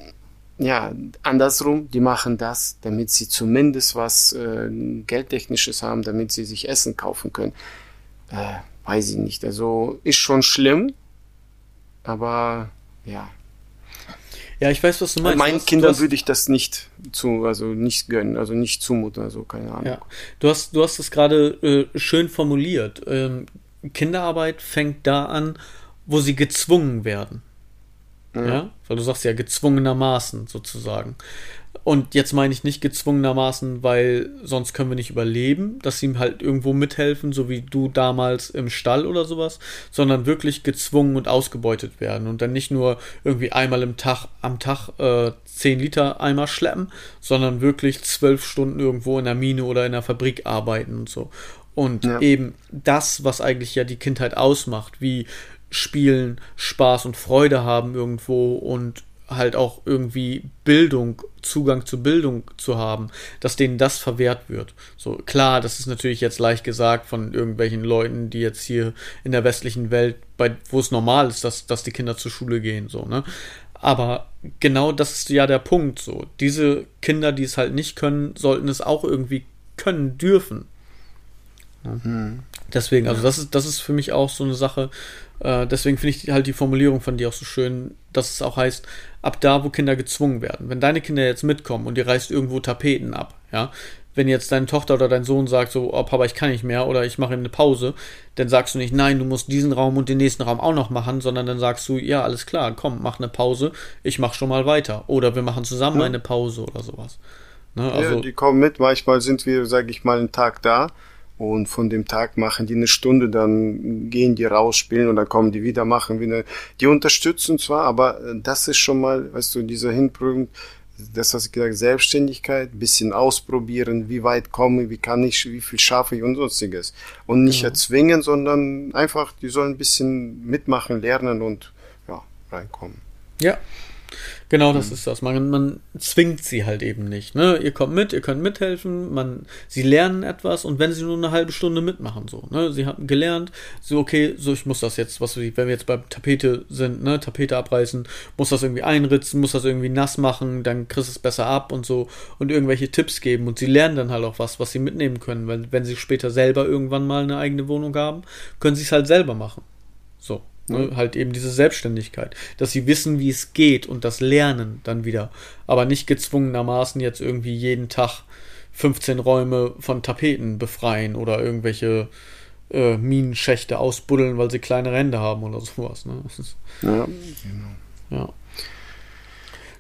Speaker 2: ja, andersrum, die machen das, damit sie zumindest was äh, Geldtechnisches haben, damit sie sich Essen kaufen können. Äh, weiß ich nicht. Also ist schon schlimm, aber ja.
Speaker 1: Ja, ich weiß, was du meinst.
Speaker 2: Meinen Kindern würde ich das nicht zu, also nicht gönnen, also nicht zumuten, also keine Ahnung. Ja.
Speaker 1: Du hast, du hast es gerade äh, schön formuliert. Ähm, Kinderarbeit fängt da an, wo sie gezwungen werden. Ja. ja. Weil du sagst ja gezwungenermaßen sozusagen. Und jetzt meine ich nicht gezwungenermaßen, weil sonst können wir nicht überleben, dass sie ihm halt irgendwo mithelfen, so wie du damals im Stall oder sowas, sondern wirklich gezwungen und ausgebeutet werden und dann nicht nur irgendwie einmal im Tag am Tag äh, 10 Liter Eimer schleppen, sondern wirklich zwölf Stunden irgendwo in der Mine oder in der Fabrik arbeiten und so. Und ja. eben das, was eigentlich ja die Kindheit ausmacht, wie Spielen, Spaß und Freude haben irgendwo und halt auch irgendwie Bildung, Zugang zu Bildung zu haben, dass denen das verwehrt wird. So klar, das ist natürlich jetzt leicht gesagt von irgendwelchen Leuten, die jetzt hier in der westlichen Welt, bei, wo es normal ist, dass, dass die Kinder zur Schule gehen, so, ne? Aber genau das ist ja der Punkt, so. Diese Kinder, die es halt nicht können, sollten es auch irgendwie können dürfen. Mhm. Deswegen, also das ist, das ist für mich auch so eine Sache, äh, deswegen finde ich halt die Formulierung von dir auch so schön, dass es auch heißt, ab da, wo Kinder gezwungen werden. Wenn deine Kinder jetzt mitkommen und ihr reißt irgendwo Tapeten ab, ja, wenn jetzt deine Tochter oder dein Sohn sagt so, oh Papa, ich kann nicht mehr oder ich mache eine Pause, dann sagst du nicht, nein, du musst diesen Raum und den nächsten Raum auch noch machen, sondern dann sagst du, ja, alles klar, komm, mach eine Pause, ich mach schon mal weiter. Oder wir machen zusammen ja. eine Pause oder sowas.
Speaker 2: Ne, also, ja, die kommen mit, manchmal sind wir, sage ich mal, einen Tag da und von dem Tag machen die eine Stunde, dann gehen die raus, spielen und dann kommen die wieder, machen wieder. Die unterstützen zwar, aber äh, das ist schon mal, weißt du, dieser Hinpunkt, das, was ich gesagt Selbstständigkeit, bisschen ausprobieren, wie weit komme, wie kann ich, wie viel schaffe ich und sonstiges. Und nicht genau. erzwingen, sondern einfach, die sollen ein bisschen mitmachen, lernen und ja, reinkommen.
Speaker 1: Ja. Genau, das mhm. ist das. Man, man zwingt sie halt eben nicht. Ne? Ihr kommt mit, ihr könnt mithelfen, man, sie lernen etwas und wenn sie nur eine halbe Stunde mitmachen, so, ne? Sie haben gelernt, so, okay, so, ich muss das jetzt, was wenn wir jetzt bei Tapete sind, ne, Tapete abreißen, muss das irgendwie einritzen, muss das irgendwie nass machen, dann kriegst du es besser ab und so und irgendwelche Tipps geben und sie lernen dann halt auch was, was sie mitnehmen können, weil wenn sie später selber irgendwann mal eine eigene Wohnung haben, können sie es halt selber machen. So. Ne? Halt eben diese Selbstständigkeit, dass sie wissen, wie es geht und das Lernen dann wieder, aber nicht gezwungenermaßen jetzt irgendwie jeden Tag 15 Räume von Tapeten befreien oder irgendwelche äh, Minenschächte ausbuddeln, weil sie kleine Ränder haben oder sowas. Ne? ja, genau. Ja.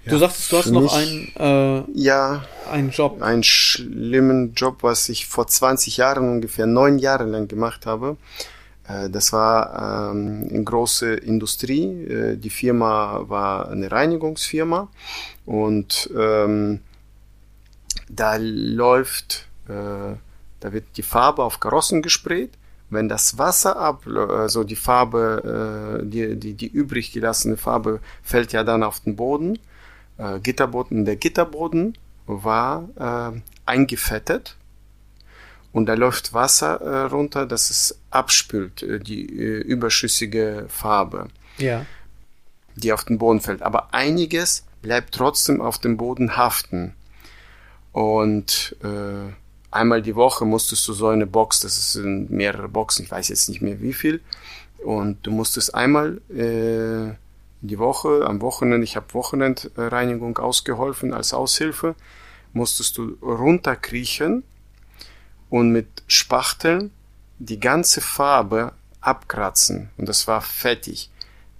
Speaker 1: Du ja, sagtest, du hast noch einen, äh,
Speaker 2: ja,
Speaker 1: einen Job.
Speaker 2: Einen schlimmen Job, was ich vor 20 Jahren ungefähr neun Jahre lang gemacht habe. Äh, das war ähm, eine große Industrie. Äh, die Firma war eine Reinigungsfirma und ähm, da läuft, äh, da wird die Farbe auf Karossen gesprayt. Wenn das Wasser ab, also die Farbe, die, die, die übrig gelassene Farbe fällt ja dann auf den Boden. Gitterboden, der Gitterboden war eingefettet und da läuft Wasser äh, runter, das es abspült, äh, die äh, überschüssige Farbe,
Speaker 1: ja.
Speaker 2: die auf den Boden fällt. Aber einiges bleibt trotzdem auf dem Boden haften. Und äh, einmal die Woche musstest du so eine Box, das sind mehrere Boxen, ich weiß jetzt nicht mehr wie viel, und du musstest einmal äh, die Woche, am Wochenende, ich habe Wochenendreinigung ausgeholfen als Aushilfe, musstest du runterkriechen und mit Spachteln die ganze Farbe abkratzen und das war fettig.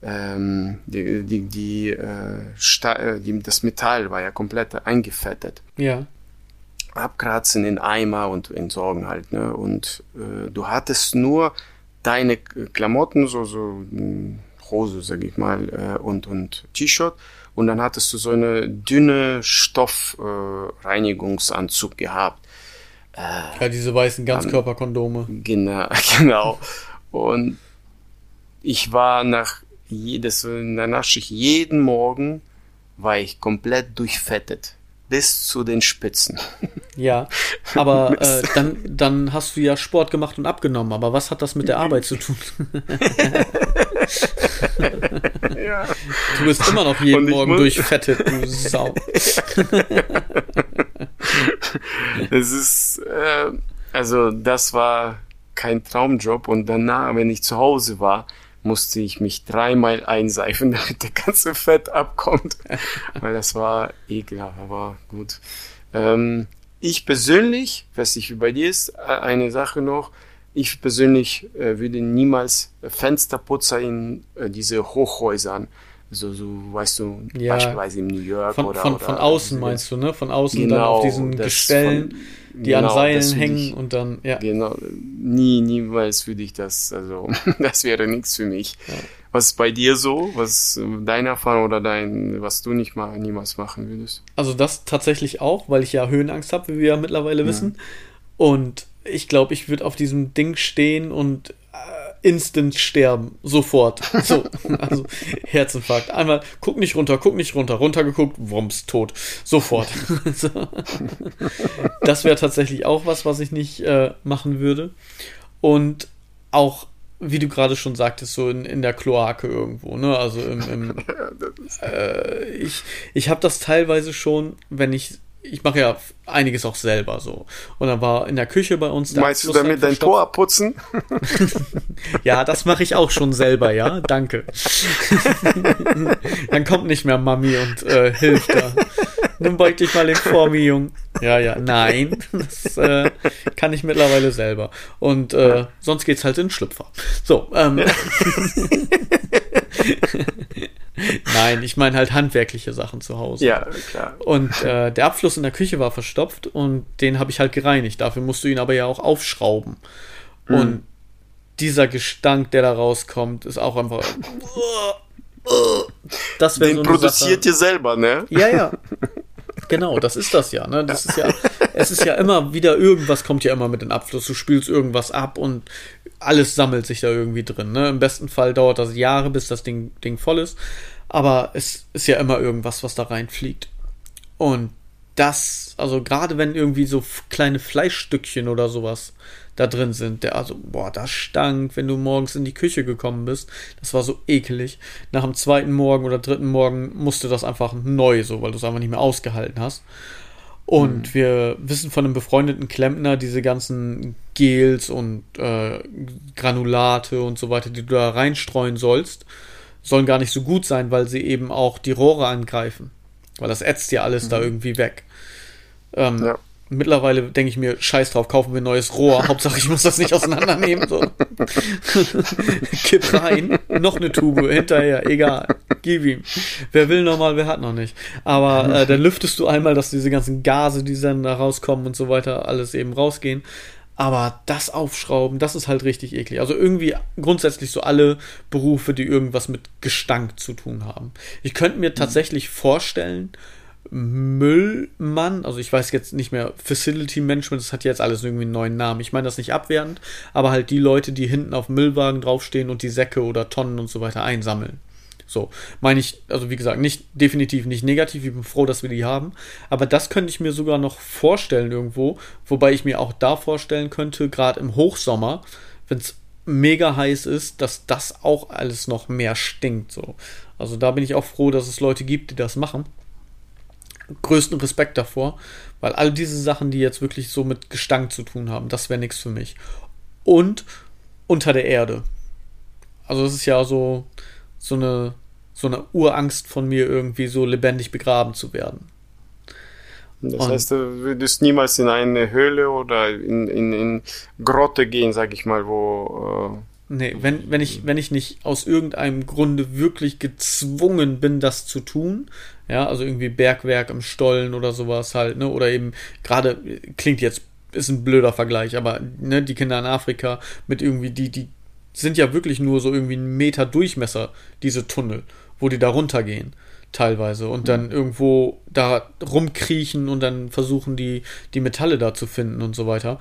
Speaker 2: Ähm, die, die, die, äh, äh, die, das Metall war ja komplett eingefettet.
Speaker 1: Ja.
Speaker 2: Abkratzen in Eimer und entsorgen halt. Ne? Und äh, du hattest nur deine Klamotten, so, so hm, Hose, sag ich mal, äh, und, und T-Shirt. Und dann hattest du so eine dünne Stoffreinigungsanzug äh, gehabt.
Speaker 1: Äh, ja, diese weißen Ganzkörperkondome.
Speaker 2: Genau, (laughs) genau. Und ich war nach jedes, in der Nachtschicht jeden Morgen war ich komplett durchfettet. Bis zu den Spitzen. (laughs)
Speaker 1: Ja, aber (laughs) äh, dann, dann hast du ja Sport gemacht und abgenommen. Aber was hat das mit der Arbeit zu tun? ja. Du bist immer noch jeden Morgen durchfettet, du Sau. (laughs)
Speaker 2: Es ist, äh, also das war kein Traumjob und danach, wenn ich zu Hause war, musste ich mich dreimal einseifen, (laughs) damit der ganze Fett abkommt, (laughs) weil das war ekelhaft, aber gut. Ähm, ich persönlich, weiß nicht wie bei dir ist, äh, eine Sache noch, ich persönlich äh, würde niemals Fensterputzer in äh, diese Hochhäusern so, so weißt du,
Speaker 1: ja.
Speaker 2: beispielsweise in New York
Speaker 1: von,
Speaker 2: oder,
Speaker 1: von,
Speaker 2: oder
Speaker 1: von außen meinst du, ne? Von außen genau, dann auf diesen Gestellen, von, die genau, an Seilen hängen ich, und dann, ja.
Speaker 2: Genau, nie, niemals würde ich das, also (laughs) das wäre nichts für mich. Ja. Was ist bei dir so? Was deine Erfahrung oder dein, was du nicht mal niemals machen würdest?
Speaker 1: Also das tatsächlich auch, weil ich ja Höhenangst habe, wie wir ja mittlerweile ja. wissen. Und ich glaube, ich würde auf diesem Ding stehen und instant sterben. Sofort. So, also Herzinfarkt. Einmal, guck nicht runter, guck nicht runter, runtergeguckt, wumms, tot. Sofort. (laughs) so. Das wäre tatsächlich auch was, was ich nicht äh, machen würde. Und auch, wie du gerade schon sagtest, so in, in der Kloake irgendwo, ne? Also im, im (laughs) äh, ich, ich habe das teilweise schon, wenn ich ich mache ja einiges auch selber so. Und dann war in der Küche bei uns.
Speaker 2: Meinst du damit dein Tor abputzen? (laughs)
Speaker 1: ja, das mache ich auch schon selber, ja. Danke. (laughs) dann kommt nicht mehr Mami und äh, hilft da. Nimm beug dich mal in vor mir, Jung. Ja, ja, nein. Das äh, kann ich mittlerweile selber. Und äh, sonst geht's halt in Schlüpfer. So, ähm. (laughs) (laughs) Nein, ich meine halt handwerkliche Sachen zu Hause.
Speaker 2: Ja, klar.
Speaker 1: Und äh, der Abfluss in der Küche war verstopft und den habe ich halt gereinigt. Dafür musst du ihn aber ja auch aufschrauben. Mhm. Und dieser Gestank, der da rauskommt, ist auch einfach. (laughs)
Speaker 2: Das Den so produziert ihr selber, ne?
Speaker 1: Ja, ja. (laughs) genau, das ist das ja. Ne? Das ist ja, es ist ja immer wieder irgendwas kommt ja immer mit in Abfluss. Du spülst irgendwas ab und alles sammelt sich da irgendwie drin. Ne? Im besten Fall dauert das Jahre, bis das Ding, Ding voll ist. Aber es ist ja immer irgendwas, was da reinfliegt. Und das, also gerade wenn irgendwie so kleine Fleischstückchen oder sowas da drin sind, der also, boah, das stank, wenn du morgens in die Küche gekommen bist. Das war so ekelig. Nach dem zweiten Morgen oder dritten Morgen musste das einfach neu, so, weil du es einfach nicht mehr ausgehalten hast. Und mhm. wir wissen von einem befreundeten Klempner, diese ganzen Gels und äh, Granulate und so weiter, die du da reinstreuen sollst, sollen gar nicht so gut sein, weil sie eben auch die Rohre angreifen. Weil das ätzt ja alles mhm. da irgendwie weg. Ähm, ja. Mittlerweile denke ich mir, scheiß drauf, kaufen wir ein neues Rohr. (laughs) Hauptsache, ich muss das nicht auseinandernehmen. So. (laughs) Kipp rein, noch eine Tube hinterher, egal. Gib ihm. Wer will nochmal, wer hat noch nicht. Aber äh, dann lüftest du einmal, dass diese ganzen Gase, die dann da rauskommen und so weiter, alles eben rausgehen. Aber das Aufschrauben, das ist halt richtig eklig. Also irgendwie grundsätzlich so alle Berufe, die irgendwas mit Gestank zu tun haben. Ich könnte mir tatsächlich vorstellen, Müllmann, also ich weiß jetzt nicht mehr, Facility Management, das hat jetzt alles irgendwie einen neuen Namen. Ich meine das nicht abwertend, aber halt die Leute, die hinten auf Müllwagen draufstehen und die Säcke oder Tonnen und so weiter einsammeln. So, meine ich, also wie gesagt, nicht definitiv nicht negativ, ich bin froh, dass wir die haben, aber das könnte ich mir sogar noch vorstellen irgendwo, wobei ich mir auch da vorstellen könnte, gerade im Hochsommer, wenn es mega heiß ist, dass das auch alles noch mehr stinkt. So. Also da bin ich auch froh, dass es Leute gibt, die das machen größten Respekt davor, weil all diese Sachen, die jetzt wirklich so mit Gestank zu tun haben, das wäre nichts für mich. Und unter der Erde. Also es ist ja so, so eine, so eine Urangst von mir, irgendwie so lebendig begraben zu werden.
Speaker 2: Das und heißt, du würdest niemals in eine Höhle oder in, in, in Grotte gehen, sag ich mal, wo.
Speaker 1: Äh nee, wenn, wenn, ich, wenn ich nicht aus irgendeinem Grunde wirklich gezwungen bin, das zu tun, ja, also irgendwie Bergwerk im Stollen oder sowas halt, ne? Oder eben gerade, klingt jetzt, ist ein blöder Vergleich, aber ne, die Kinder in Afrika mit irgendwie, die, die sind ja wirklich nur so irgendwie einen Meter Durchmesser, diese Tunnel, wo die da runtergehen, teilweise. Und dann mhm. irgendwo da rumkriechen und dann versuchen, die, die Metalle da zu finden und so weiter.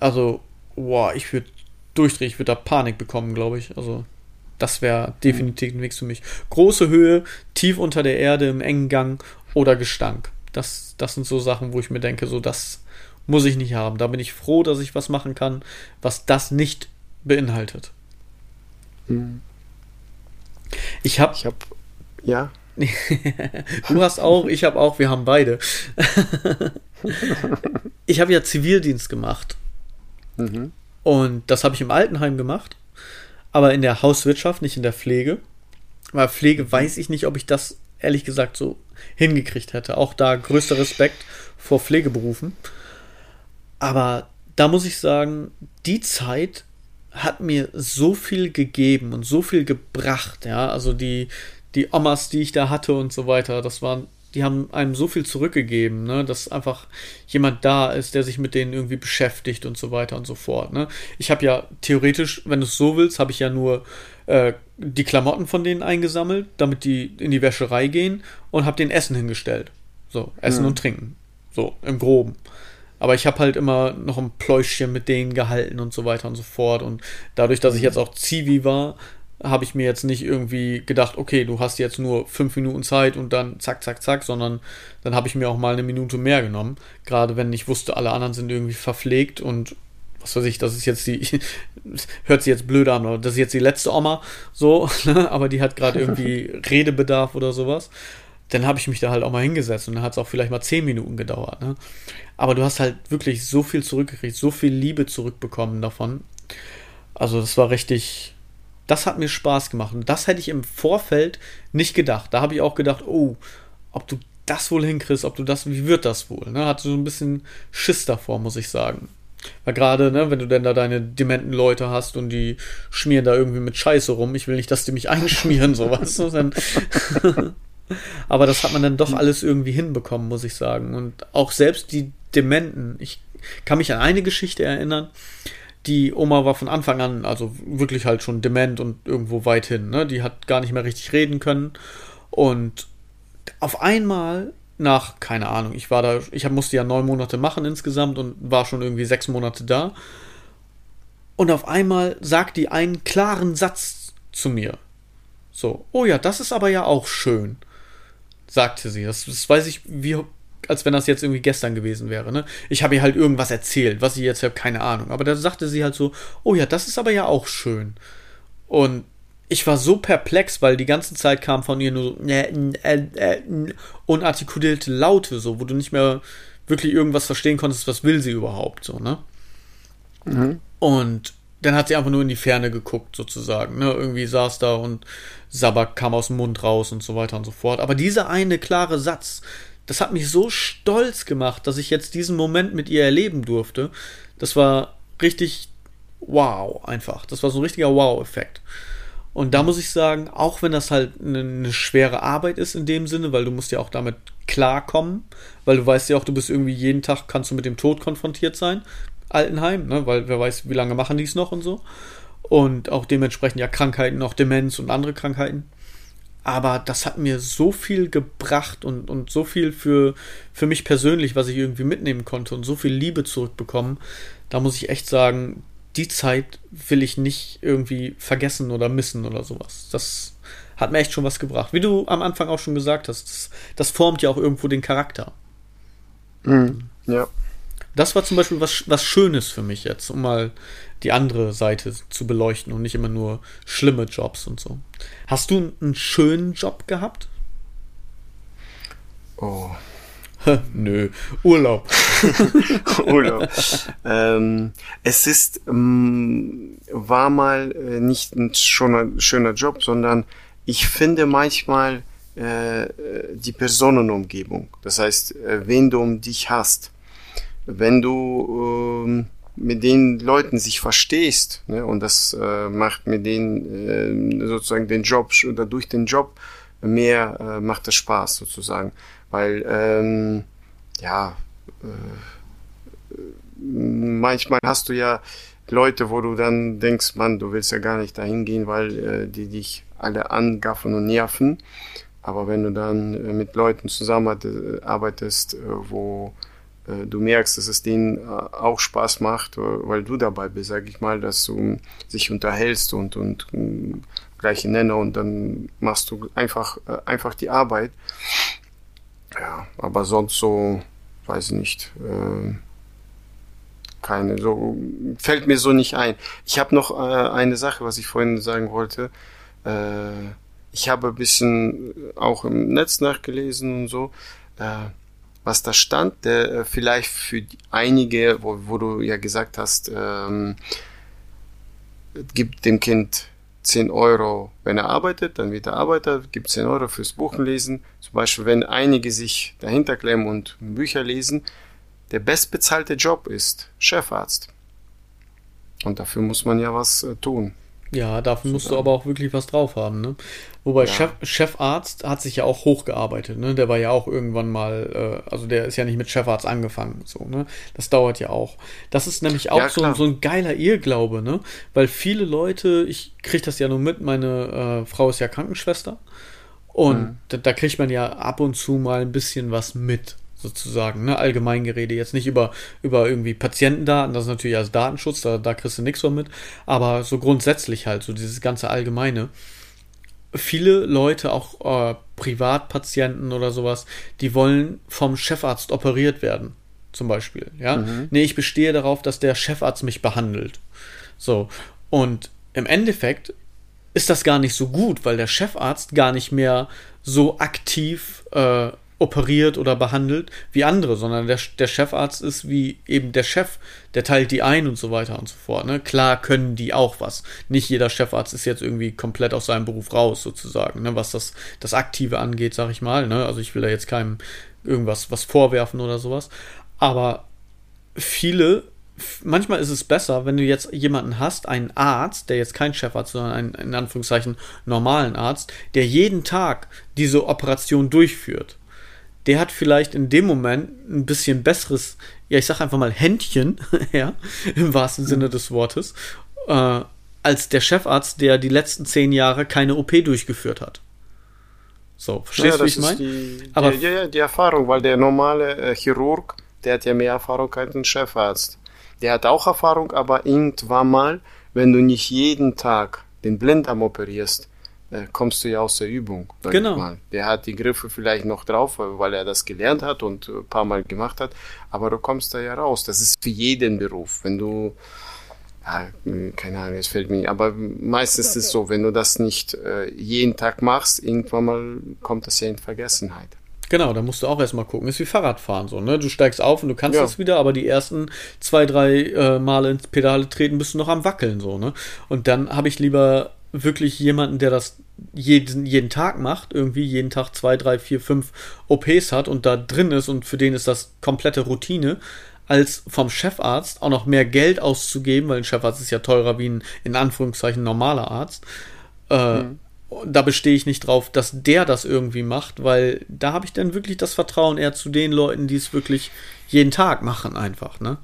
Speaker 1: Also, boah, ich würde durchdrehen, ich würde da Panik bekommen, glaube ich. Also, das wäre definitiv ein Weg für mich. Große Höhe, tief unter der Erde, im engen Gang oder Gestank. Das, das sind so Sachen, wo ich mir denke, so das muss ich nicht haben. Da bin ich froh, dass ich was machen kann, was das nicht beinhaltet. Hm. Ich habe.
Speaker 2: Ich habe. Ja. (laughs)
Speaker 1: du hast auch, ich habe auch, wir haben beide. (laughs) ich habe ja Zivildienst gemacht. Mhm. Und das habe ich im Altenheim gemacht aber in der Hauswirtschaft, nicht in der Pflege. Weil Pflege weiß ich nicht, ob ich das ehrlich gesagt so hingekriegt hätte. Auch da größter Respekt vor Pflegeberufen. Aber da muss ich sagen, die Zeit hat mir so viel gegeben und so viel gebracht, ja. Also die, die Omas, die ich da hatte und so weiter, das waren die haben einem so viel zurückgegeben, ne, dass einfach jemand da ist, der sich mit denen irgendwie beschäftigt und so weiter und so fort. Ne. Ich habe ja theoretisch, wenn du es so willst, habe ich ja nur äh, die Klamotten von denen eingesammelt, damit die in die Wäscherei gehen und habe den Essen hingestellt. So, Essen mhm. und Trinken. So, im Groben. Aber ich habe halt immer noch ein Pläuschchen mit denen gehalten und so weiter und so fort. Und dadurch, dass ich jetzt auch Zivi war, habe ich mir jetzt nicht irgendwie gedacht, okay, du hast jetzt nur fünf Minuten Zeit und dann zack, zack, zack, sondern dann habe ich mir auch mal eine Minute mehr genommen. Gerade wenn ich wusste, alle anderen sind irgendwie verpflegt und was weiß ich, das ist jetzt die, (laughs) hört sich jetzt blöd an, oder das ist jetzt die letzte Oma, so, (laughs) ne? aber die hat gerade (laughs) irgendwie Redebedarf oder sowas. Dann habe ich mich da halt auch mal hingesetzt und dann hat es auch vielleicht mal zehn Minuten gedauert. Ne? Aber du hast halt wirklich so viel zurückgekriegt, so viel Liebe zurückbekommen davon. Also das war richtig, das hat mir Spaß gemacht. Und das hätte ich im Vorfeld nicht gedacht. Da habe ich auch gedacht, oh, ob du das wohl hinkriegst, ob du das, wie wird das wohl? Ne? Hatte so ein bisschen Schiss davor, muss ich sagen. Weil gerade, ne, wenn du denn da deine dementen Leute hast und die schmieren da irgendwie mit Scheiße rum, ich will nicht, dass die mich (laughs) einschmieren, sowas. (laughs) Aber das hat man dann doch alles irgendwie hinbekommen, muss ich sagen. Und auch selbst die Dementen, ich kann mich an eine Geschichte erinnern, die Oma war von Anfang an, also wirklich halt schon dement und irgendwo weit hin. Ne? Die hat gar nicht mehr richtig reden können. Und auf einmal nach, keine Ahnung, ich war da, ich musste ja neun Monate machen insgesamt und war schon irgendwie sechs Monate da. Und auf einmal sagt die einen klaren Satz zu mir. So, oh ja, das ist aber ja auch schön, sagte sie. Das, das weiß ich, wie, als wenn das jetzt irgendwie gestern gewesen wäre. Ne? Ich habe ihr halt irgendwas erzählt, was ich jetzt habe, keine Ahnung. Aber da sagte sie halt so, oh ja, das ist aber ja auch schön. Und ich war so perplex, weil die ganze Zeit kam von ihr nur so äh, äh, äh, unartikulierte Laute, so, wo du nicht mehr wirklich irgendwas verstehen konntest, was will sie überhaupt, so, ne? Mhm. Und dann hat sie einfach nur in die Ferne geguckt, sozusagen, ne? Irgendwie saß da und Sabak kam aus dem Mund raus und so weiter und so fort. Aber dieser eine klare Satz, das hat mich so stolz gemacht, dass ich jetzt diesen Moment mit ihr erleben durfte. Das war richtig wow, einfach. Das war so ein richtiger Wow-Effekt. Und da muss ich sagen, auch wenn das halt eine, eine, schwere Arbeit ist in dem Sinne, weil du musst ja auch damit klarkommen, weil du weißt ja auch, du bist irgendwie jeden Tag kannst du mit dem Tod konfrontiert sein, Altenheim, ne, weil wer weiß, wie lange machen die es noch und so. Und auch dementsprechend ja Krankheiten, auch Demenz und andere Krankheiten. Aber das hat mir so viel gebracht und, und so viel für, für mich persönlich, was ich irgendwie mitnehmen konnte und so viel Liebe zurückbekommen. Da muss ich echt sagen, die Zeit will ich nicht irgendwie vergessen oder missen oder sowas. Das hat mir echt schon was gebracht. Wie du am Anfang auch schon gesagt hast, das, das formt ja auch irgendwo den Charakter.
Speaker 2: Mhm. Ja.
Speaker 1: Das war zum Beispiel was, was Schönes für mich jetzt, um mal die andere Seite zu beleuchten und nicht immer nur schlimme Jobs und so. Hast du einen schönen Job gehabt?
Speaker 2: Oh,
Speaker 1: Nö, Urlaub. (laughs)
Speaker 2: Urlaub. ähm, es ist, ähm, war mal äh, nicht ein schöner, schöner Job, sondern ich finde manchmal äh, die Personenumgebung. Das heißt, äh, wen du um dich hast. Wenn du ähm, mit den Leuten sich verstehst, ne, und das äh, macht mit denen äh, sozusagen den Job oder durch den Job mehr äh, macht es Spaß sozusagen. Weil, ähm, ja, äh, manchmal hast du ja Leute, wo du dann denkst, Mann, du willst ja gar nicht dahin gehen, weil äh, die dich alle angaffen und nerven. Aber wenn du dann äh, mit Leuten zusammenarbeitest, äh, wo äh, du merkst, dass es denen äh, auch Spaß macht, weil du dabei bist, sag ich mal, dass du sich unterhältst und, und gleiche Nenner und dann machst du einfach, einfach die Arbeit. Ja, aber sonst so, weiß ich nicht, äh, keine, so, fällt mir so nicht ein. Ich habe noch äh, eine Sache, was ich vorhin sagen wollte. Äh, ich habe ein bisschen auch im Netz nachgelesen und so, äh, was da stand, der äh, vielleicht für einige, wo, wo du ja gesagt hast, ähm, gibt dem Kind 10 Euro, wenn er arbeitet, dann wird er Arbeiter, gibt 10 Euro fürs Buchenlesen. Zum Beispiel, wenn einige sich dahinter klemmen und Bücher lesen, der bestbezahlte Job ist Chefarzt. Und dafür muss man ja was äh, tun.
Speaker 1: Ja, dafür musst du aber auch wirklich was drauf haben, ne? Wobei ja. Chef, Chefarzt hat sich ja auch hochgearbeitet, ne? Der war ja auch irgendwann mal, äh, also der ist ja nicht mit Chefarzt angefangen, so, ne? Das dauert ja auch. Das ist nämlich auch ja, so, so ein geiler Irrglaube, ne? Weil viele Leute, ich kriege das ja nur mit, meine äh, Frau ist ja Krankenschwester und mhm. da, da kriegt man ja ab und zu mal ein bisschen was mit, sozusagen, ne? Allgemeingerede, jetzt nicht über, über irgendwie Patientendaten, das ist natürlich als Datenschutz, da, da kriegst du nichts von mit, aber so grundsätzlich halt, so dieses ganze Allgemeine. Viele Leute, auch äh, Privatpatienten oder sowas, die wollen vom Chefarzt operiert werden, zum Beispiel, ja. Mhm. Nee, ich bestehe darauf, dass der Chefarzt mich behandelt. So, und im Endeffekt ist das gar nicht so gut, weil der Chefarzt gar nicht mehr so aktiv äh, operiert oder behandelt wie andere, sondern der, der Chefarzt ist wie eben der Chef, der teilt die ein und so weiter und so fort. Ne? Klar können die auch was. Nicht jeder Chefarzt ist jetzt irgendwie komplett aus seinem Beruf raus, sozusagen, ne? was das, das Aktive angeht, sag ich mal. Ne? Also ich will da jetzt keinem irgendwas was vorwerfen oder sowas. Aber viele manchmal ist es besser, wenn du jetzt jemanden hast, einen Arzt, der jetzt kein Chefarzt, sondern einen in Anführungszeichen normalen Arzt, der jeden Tag diese Operation durchführt der hat vielleicht in dem Moment ein bisschen besseres, ja, ich sag einfach mal Händchen, (laughs) ja, im wahrsten mhm. Sinne des Wortes, äh, als der Chefarzt, der die letzten zehn Jahre keine OP durchgeführt hat. So, verstehst du, wie ich meine?
Speaker 2: Aber die, ja, ja, die Erfahrung, weil der normale äh, Chirurg, der hat ja mehr Erfahrung als ein Chefarzt. Der hat auch Erfahrung, aber irgendwann mal, wenn du nicht jeden Tag den Blinddarm operierst, kommst du ja aus der Übung.
Speaker 1: Genau.
Speaker 2: Der hat die Griffe vielleicht noch drauf, weil er das gelernt hat und ein paar Mal gemacht hat, aber du kommst da ja raus. Das ist für jeden Beruf. Wenn du, ja, keine Ahnung, es fällt mir nicht, aber meistens ist es so, wenn du das nicht äh, jeden Tag machst, irgendwann mal kommt das ja in Vergessenheit.
Speaker 1: Genau, da musst du auch erstmal gucken. Ist wie Fahrradfahren so, ne? Du steigst auf und du kannst ja. das wieder, aber die ersten zwei, drei äh, Male ins Pedale treten, bist du noch am Wackeln so, ne? Und dann habe ich lieber wirklich jemanden, der das jeden, jeden Tag macht, irgendwie jeden Tag zwei, drei, vier, fünf OPs hat und da drin ist und für den ist das komplette Routine, als vom Chefarzt auch noch mehr Geld auszugeben, weil ein Chefarzt ist ja teurer wie ein in Anführungszeichen normaler Arzt. Äh, mhm. Da bestehe ich nicht drauf, dass der das irgendwie macht, weil da habe ich dann wirklich das Vertrauen eher zu den Leuten, die es wirklich jeden Tag machen einfach, ne?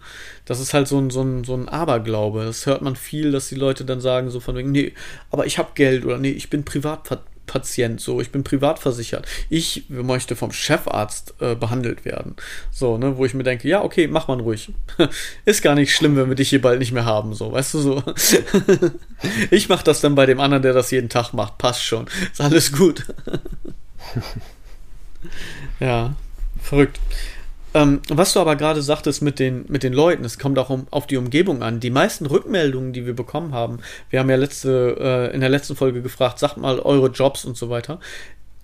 Speaker 1: Das ist halt so ein, so ein, so ein Aberglaube. Das hört man viel, dass die Leute dann sagen, so von wegen, nee, aber ich habe Geld oder nee, ich bin Privatpatient, so, ich bin privat versichert. Ich möchte vom Chefarzt äh, behandelt werden. So, ne, wo ich mir denke, ja, okay, mach man ruhig. (laughs) ist gar nicht schlimm, wenn wir dich hier bald nicht mehr haben, so, weißt du so. (laughs) ich mach das dann bei dem anderen, der das jeden Tag macht. Passt schon. Ist alles gut. (laughs) ja, verrückt. Ähm, was du aber gerade sagtest mit den, mit den Leuten, es kommt auch um, auf die Umgebung an. Die meisten Rückmeldungen, die wir bekommen haben, wir haben ja letzte, äh, in der letzten Folge gefragt, sagt mal eure Jobs und so weiter.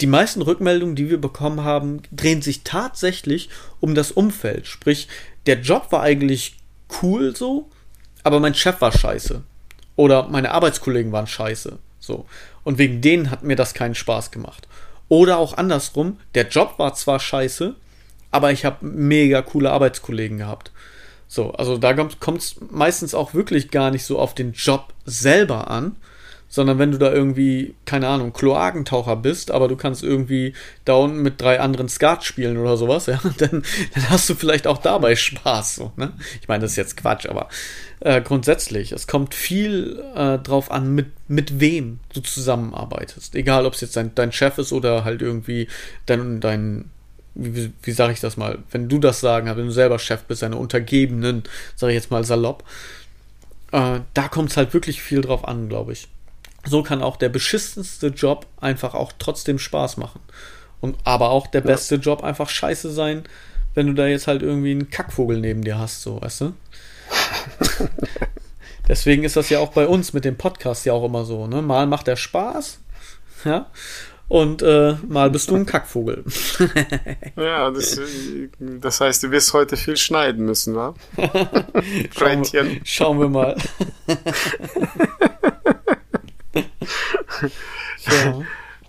Speaker 1: Die meisten Rückmeldungen, die wir bekommen haben, drehen sich tatsächlich um das Umfeld. Sprich, der Job war eigentlich cool so, aber mein Chef war scheiße. Oder meine Arbeitskollegen waren scheiße. So. Und wegen denen hat mir das keinen Spaß gemacht. Oder auch andersrum, der Job war zwar scheiße, aber ich habe mega coole Arbeitskollegen gehabt. So, also da kommt es meistens auch wirklich gar nicht so auf den Job selber an, sondern wenn du da irgendwie, keine Ahnung, Kloakentaucher bist, aber du kannst irgendwie da unten mit drei anderen Skat spielen oder sowas, (laughs) ja, dann, dann hast du vielleicht auch dabei Spaß, so, ne? Ich meine, das ist jetzt Quatsch, aber äh, grundsätzlich, es kommt viel äh, drauf an, mit, mit wem du zusammenarbeitest. Egal, ob es jetzt dein, dein Chef ist oder halt irgendwie dein, dein wie, wie sage ich das mal, wenn du das sagen wenn du selber Chef bist, deine Untergebenen, sage ich jetzt mal salopp, äh, da kommt es halt wirklich viel drauf an, glaube ich. So kann auch der beschissenste Job einfach auch trotzdem Spaß machen. Und aber auch der beste ja. Job einfach scheiße sein, wenn du da jetzt halt irgendwie einen Kackvogel neben dir hast, so, weißt du? (laughs) Deswegen ist das ja auch bei uns mit dem Podcast ja auch immer so, ne? Mal macht er Spaß, ja, und äh, mal bist du ein Kackvogel. (laughs)
Speaker 2: ja, das, das, heißt, du wirst heute viel schneiden müssen, wa? (laughs)
Speaker 1: schauen, wir, schauen wir mal. (laughs)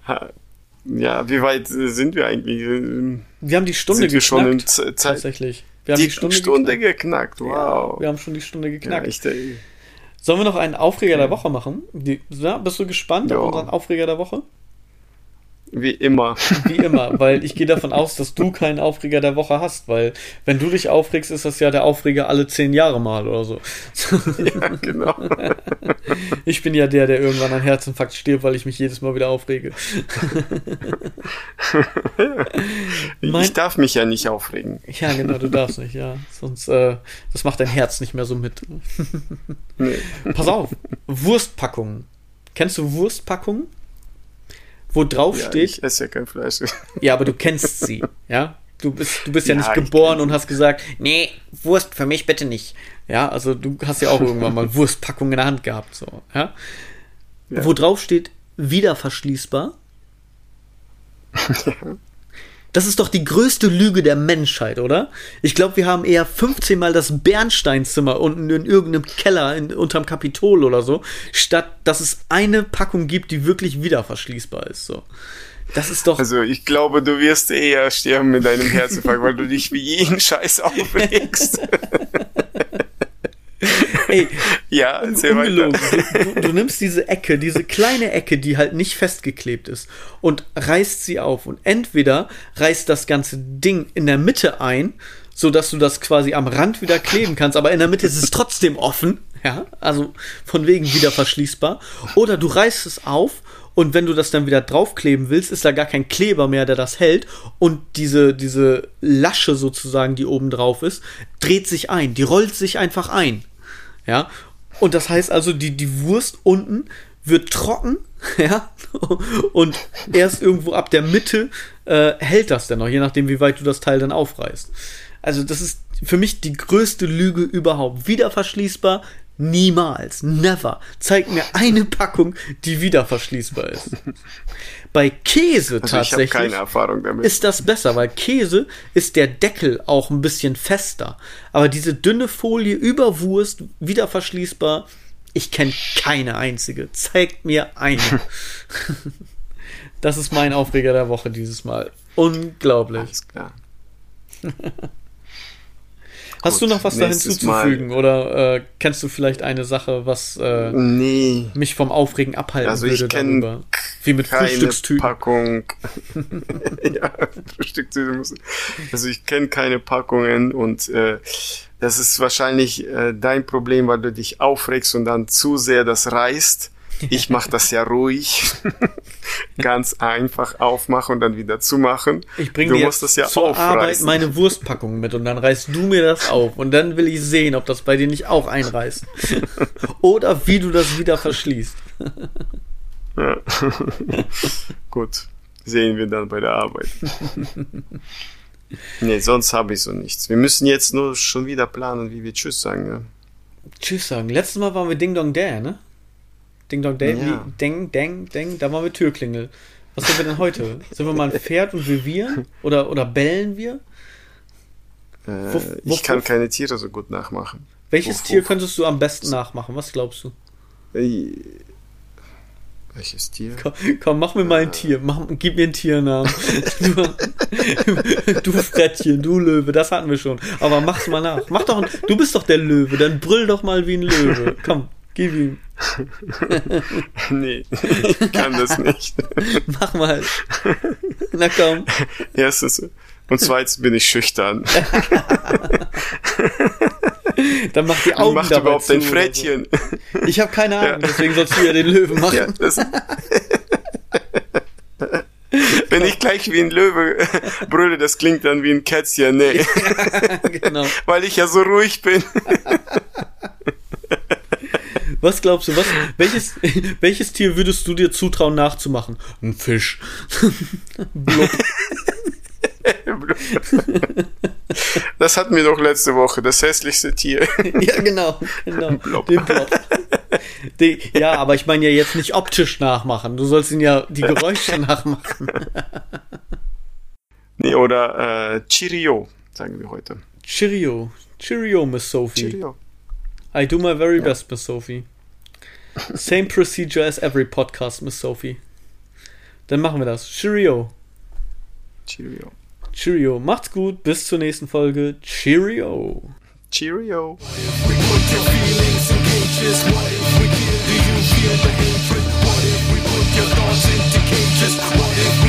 Speaker 2: ja. ja, wie weit sind wir eigentlich?
Speaker 1: Wir haben die Stunde
Speaker 2: sind geknackt.
Speaker 1: Schon tatsächlich.
Speaker 2: Wir haben die, die Stunde, Stunde geknackt. geknackt. wow.
Speaker 1: Ja, wir haben schon die Stunde geknackt. Ja, ich, Sollen wir noch einen Aufreger der Woche machen? Die, ja, bist du gespannt auf unseren Aufreger der Woche?
Speaker 2: Wie immer. (laughs)
Speaker 1: Wie immer, weil ich gehe davon aus, dass du keinen Aufreger der Woche hast, weil wenn du dich aufregst, ist das ja der Aufreger alle zehn Jahre mal oder so. (laughs)
Speaker 2: Ja, genau. (laughs)
Speaker 1: Ich bin ja der, der irgendwann an Herzinfarkt stirbt, weil ich mich jedes Mal wieder aufrege.
Speaker 2: ich darf mich ja nicht aufregen.
Speaker 1: Ja, genau, du darfst nicht, ja. Sonst, äh, das macht dein Herz nicht mehr so mit. Nee. Pass auf, Wurstpackungen. Kennst du Wurstpackungen? Wo drauf
Speaker 2: ja,
Speaker 1: steht.
Speaker 2: Ich esse ja kein Fleisch. (laughs)
Speaker 1: Ja, aber du kennst sie, ja? Du bist, du bist ja, ja nicht geboren und hast gesagt, nee, Wurst für mich bitte nicht. Ja, also du hast ja auch irgendwann mal (laughs) Wurstpackung in der Hand gehabt, so, ja? ja. Wo drauf steht, wieder verschließbar. (laughs) Das ist doch die größte Lüge der Menschheit, oder? Ich glaube, wir haben eher 15 Mal das Bernsteinzimmer unten in irgendeinem Keller in, unterm Kapitol oder so, statt dass es eine Packung gibt, die wirklich wieder verschließbar ist. So. Das ist doch.
Speaker 2: Also ich glaube, du wirst eher sterben mit deinem Herzinfarkt, weil du dich wie jeden Scheiß aufregst. (laughs)
Speaker 1: Ey, ja, erzähl weiter. Du, du, nimmst diese Ecke, diese kleine Ecke, die halt nicht festgeklebt ist, und reißt sie auf. Und entweder reißt das ganze Ding in der Mitte ein, so dass du das quasi am Rand wieder kleben kannst, aber in der Mitte ist es trotzdem offen, ja, also von wegen wieder verschließbar. Oder du reißt es auf Und wenn du das dann wieder draufkleben willst, ist da gar kein Kleber mehr, der das hält. Und diese, diese Lasche sozusagen, die oben drauf ist, dreht sich ein. Die rollt sich einfach ein. Ja. Und das heißt also, die, die Wurst unten wird trocken, (laughs) ja, und erst irgendwo ab der Mitte äh, hält das dann noch, je nachdem, wie weit du das Teil dann aufreißt. Also, das ist für mich die größte Lüge überhaupt. Wieder verschließbar, Niemals, never. Zeig mir eine Packung, die wieder verschließbar ist. (laughs) Bei Käse also tatsächlich ist das besser, weil Käse ist der Deckel auch ein bisschen fester. Aber diese dünne Folie über Wurst, wieder verschließbar, ich kenne keine einzige. Zeigt mir eine. (laughs) das ist mein Aufreger der Woche dieses Mal. Unglaublich. Alles klar. (laughs) Hast Gut, du noch was da hinzuzufügen Mal. oder äh, kennst du vielleicht eine Sache, was äh, nee. mich vom Aufregen abhalten also würde darüber?
Speaker 2: Wie mit keine Frühstückstüten. Packung. (laughs) ja, Frühstückstüten. Also ich kenne keine Packungen und äh, das ist wahrscheinlich äh, dein Problem, weil du dich aufregst und dann zu sehr das reißt. Ich mache das ja ruhig, (laughs) ganz einfach aufmachen und dann wieder zumachen.
Speaker 1: Ich bringe dir das ja zur aufreißen. Arbeit meine Wurstpackung mit und dann reißt du mir das auf und dann will ich sehen, ob das bei dir nicht auch einreißt (laughs) oder wie du das wieder verschließt.
Speaker 2: ja. (laughs) Gut, sehen wir dann bei der Arbeit. nee, sonst habe ich so nichts. Wir müssen jetzt nur schon wieder planen, wie wir Tschüss sagen. Ne?
Speaker 1: Tschüss sagen. Letztes Mal waren wir Ding Dong Dare, ne? Ding Dong Dang, ja. Deng, Deng, Deng, da waren wir Türklingel. Was sind wir denn heute? (laughs) Sind wir mal ein Pferd und wir Oder, oder bellen wir?
Speaker 2: Äh, wuff, wuff, ich kann wuff. keine Tiere so gut nachmachen.
Speaker 1: Welches Tier könntest du am besten nachmachen? Was glaubst du?
Speaker 2: Äh, welches Tier?
Speaker 1: Komm, komm, mach mir mal ein äh. Tier. Mach, gib mir einen Tiernamen. (laughs) du, du Frettchen, du Löwe, das hatten wir schon. Aber mach's mal nach. Mach doch, du bist doch der Löwe, dann brüll doch mal wie ein Löwe. Komm, gib ihm. (laughs)
Speaker 2: nee, ich kann das nicht. (laughs)
Speaker 1: Mach mal. Na komm.
Speaker 2: Erstens. Und zweitens bin ich schüchtern. (laughs)
Speaker 1: Dann mach die Augen
Speaker 2: Macht überhaupt zu, ein Frettchen.
Speaker 1: So. Ich habe keine Ahnung, ja. deswegen sollst du ja den Löwen machen. Ja,
Speaker 2: Wenn ich gleich wie ein Löwe brülle, das klingt dann wie ein Kätzchen. Nee. Ja, genau. Weil ich ja so ruhig bin.
Speaker 1: Was glaubst du, was, welches, (laughs) welches Tier würdest du dir zutrauen nachzumachen? Ein Fisch. (laughs) Blub. (laughs)
Speaker 2: Das hatten wir doch letzte Woche, das hässlichste Tier.
Speaker 1: Ja, genau, genau. Blob. Den Blob. Die, ja, aber ich meine ja jetzt nicht optisch nachmachen. Du sollst ihn ja die Geräusche nachmachen.
Speaker 2: Nee, oder äh, Cheerio, sagen wir heute.
Speaker 1: Cheerio. Cheerio, Miss Sophie. Cheerio. I do my very ja. best, Miss Sophie. Same procedure as every podcast, Miss Sophie. Dann machen wir das. Cheerio.
Speaker 2: Cheerio.
Speaker 1: Cheerio. Macht's gut. Bis zur nächsten Folge. Cheerio.
Speaker 2: Cheerio. What if
Speaker 1: we put your thoughts into cages? What if we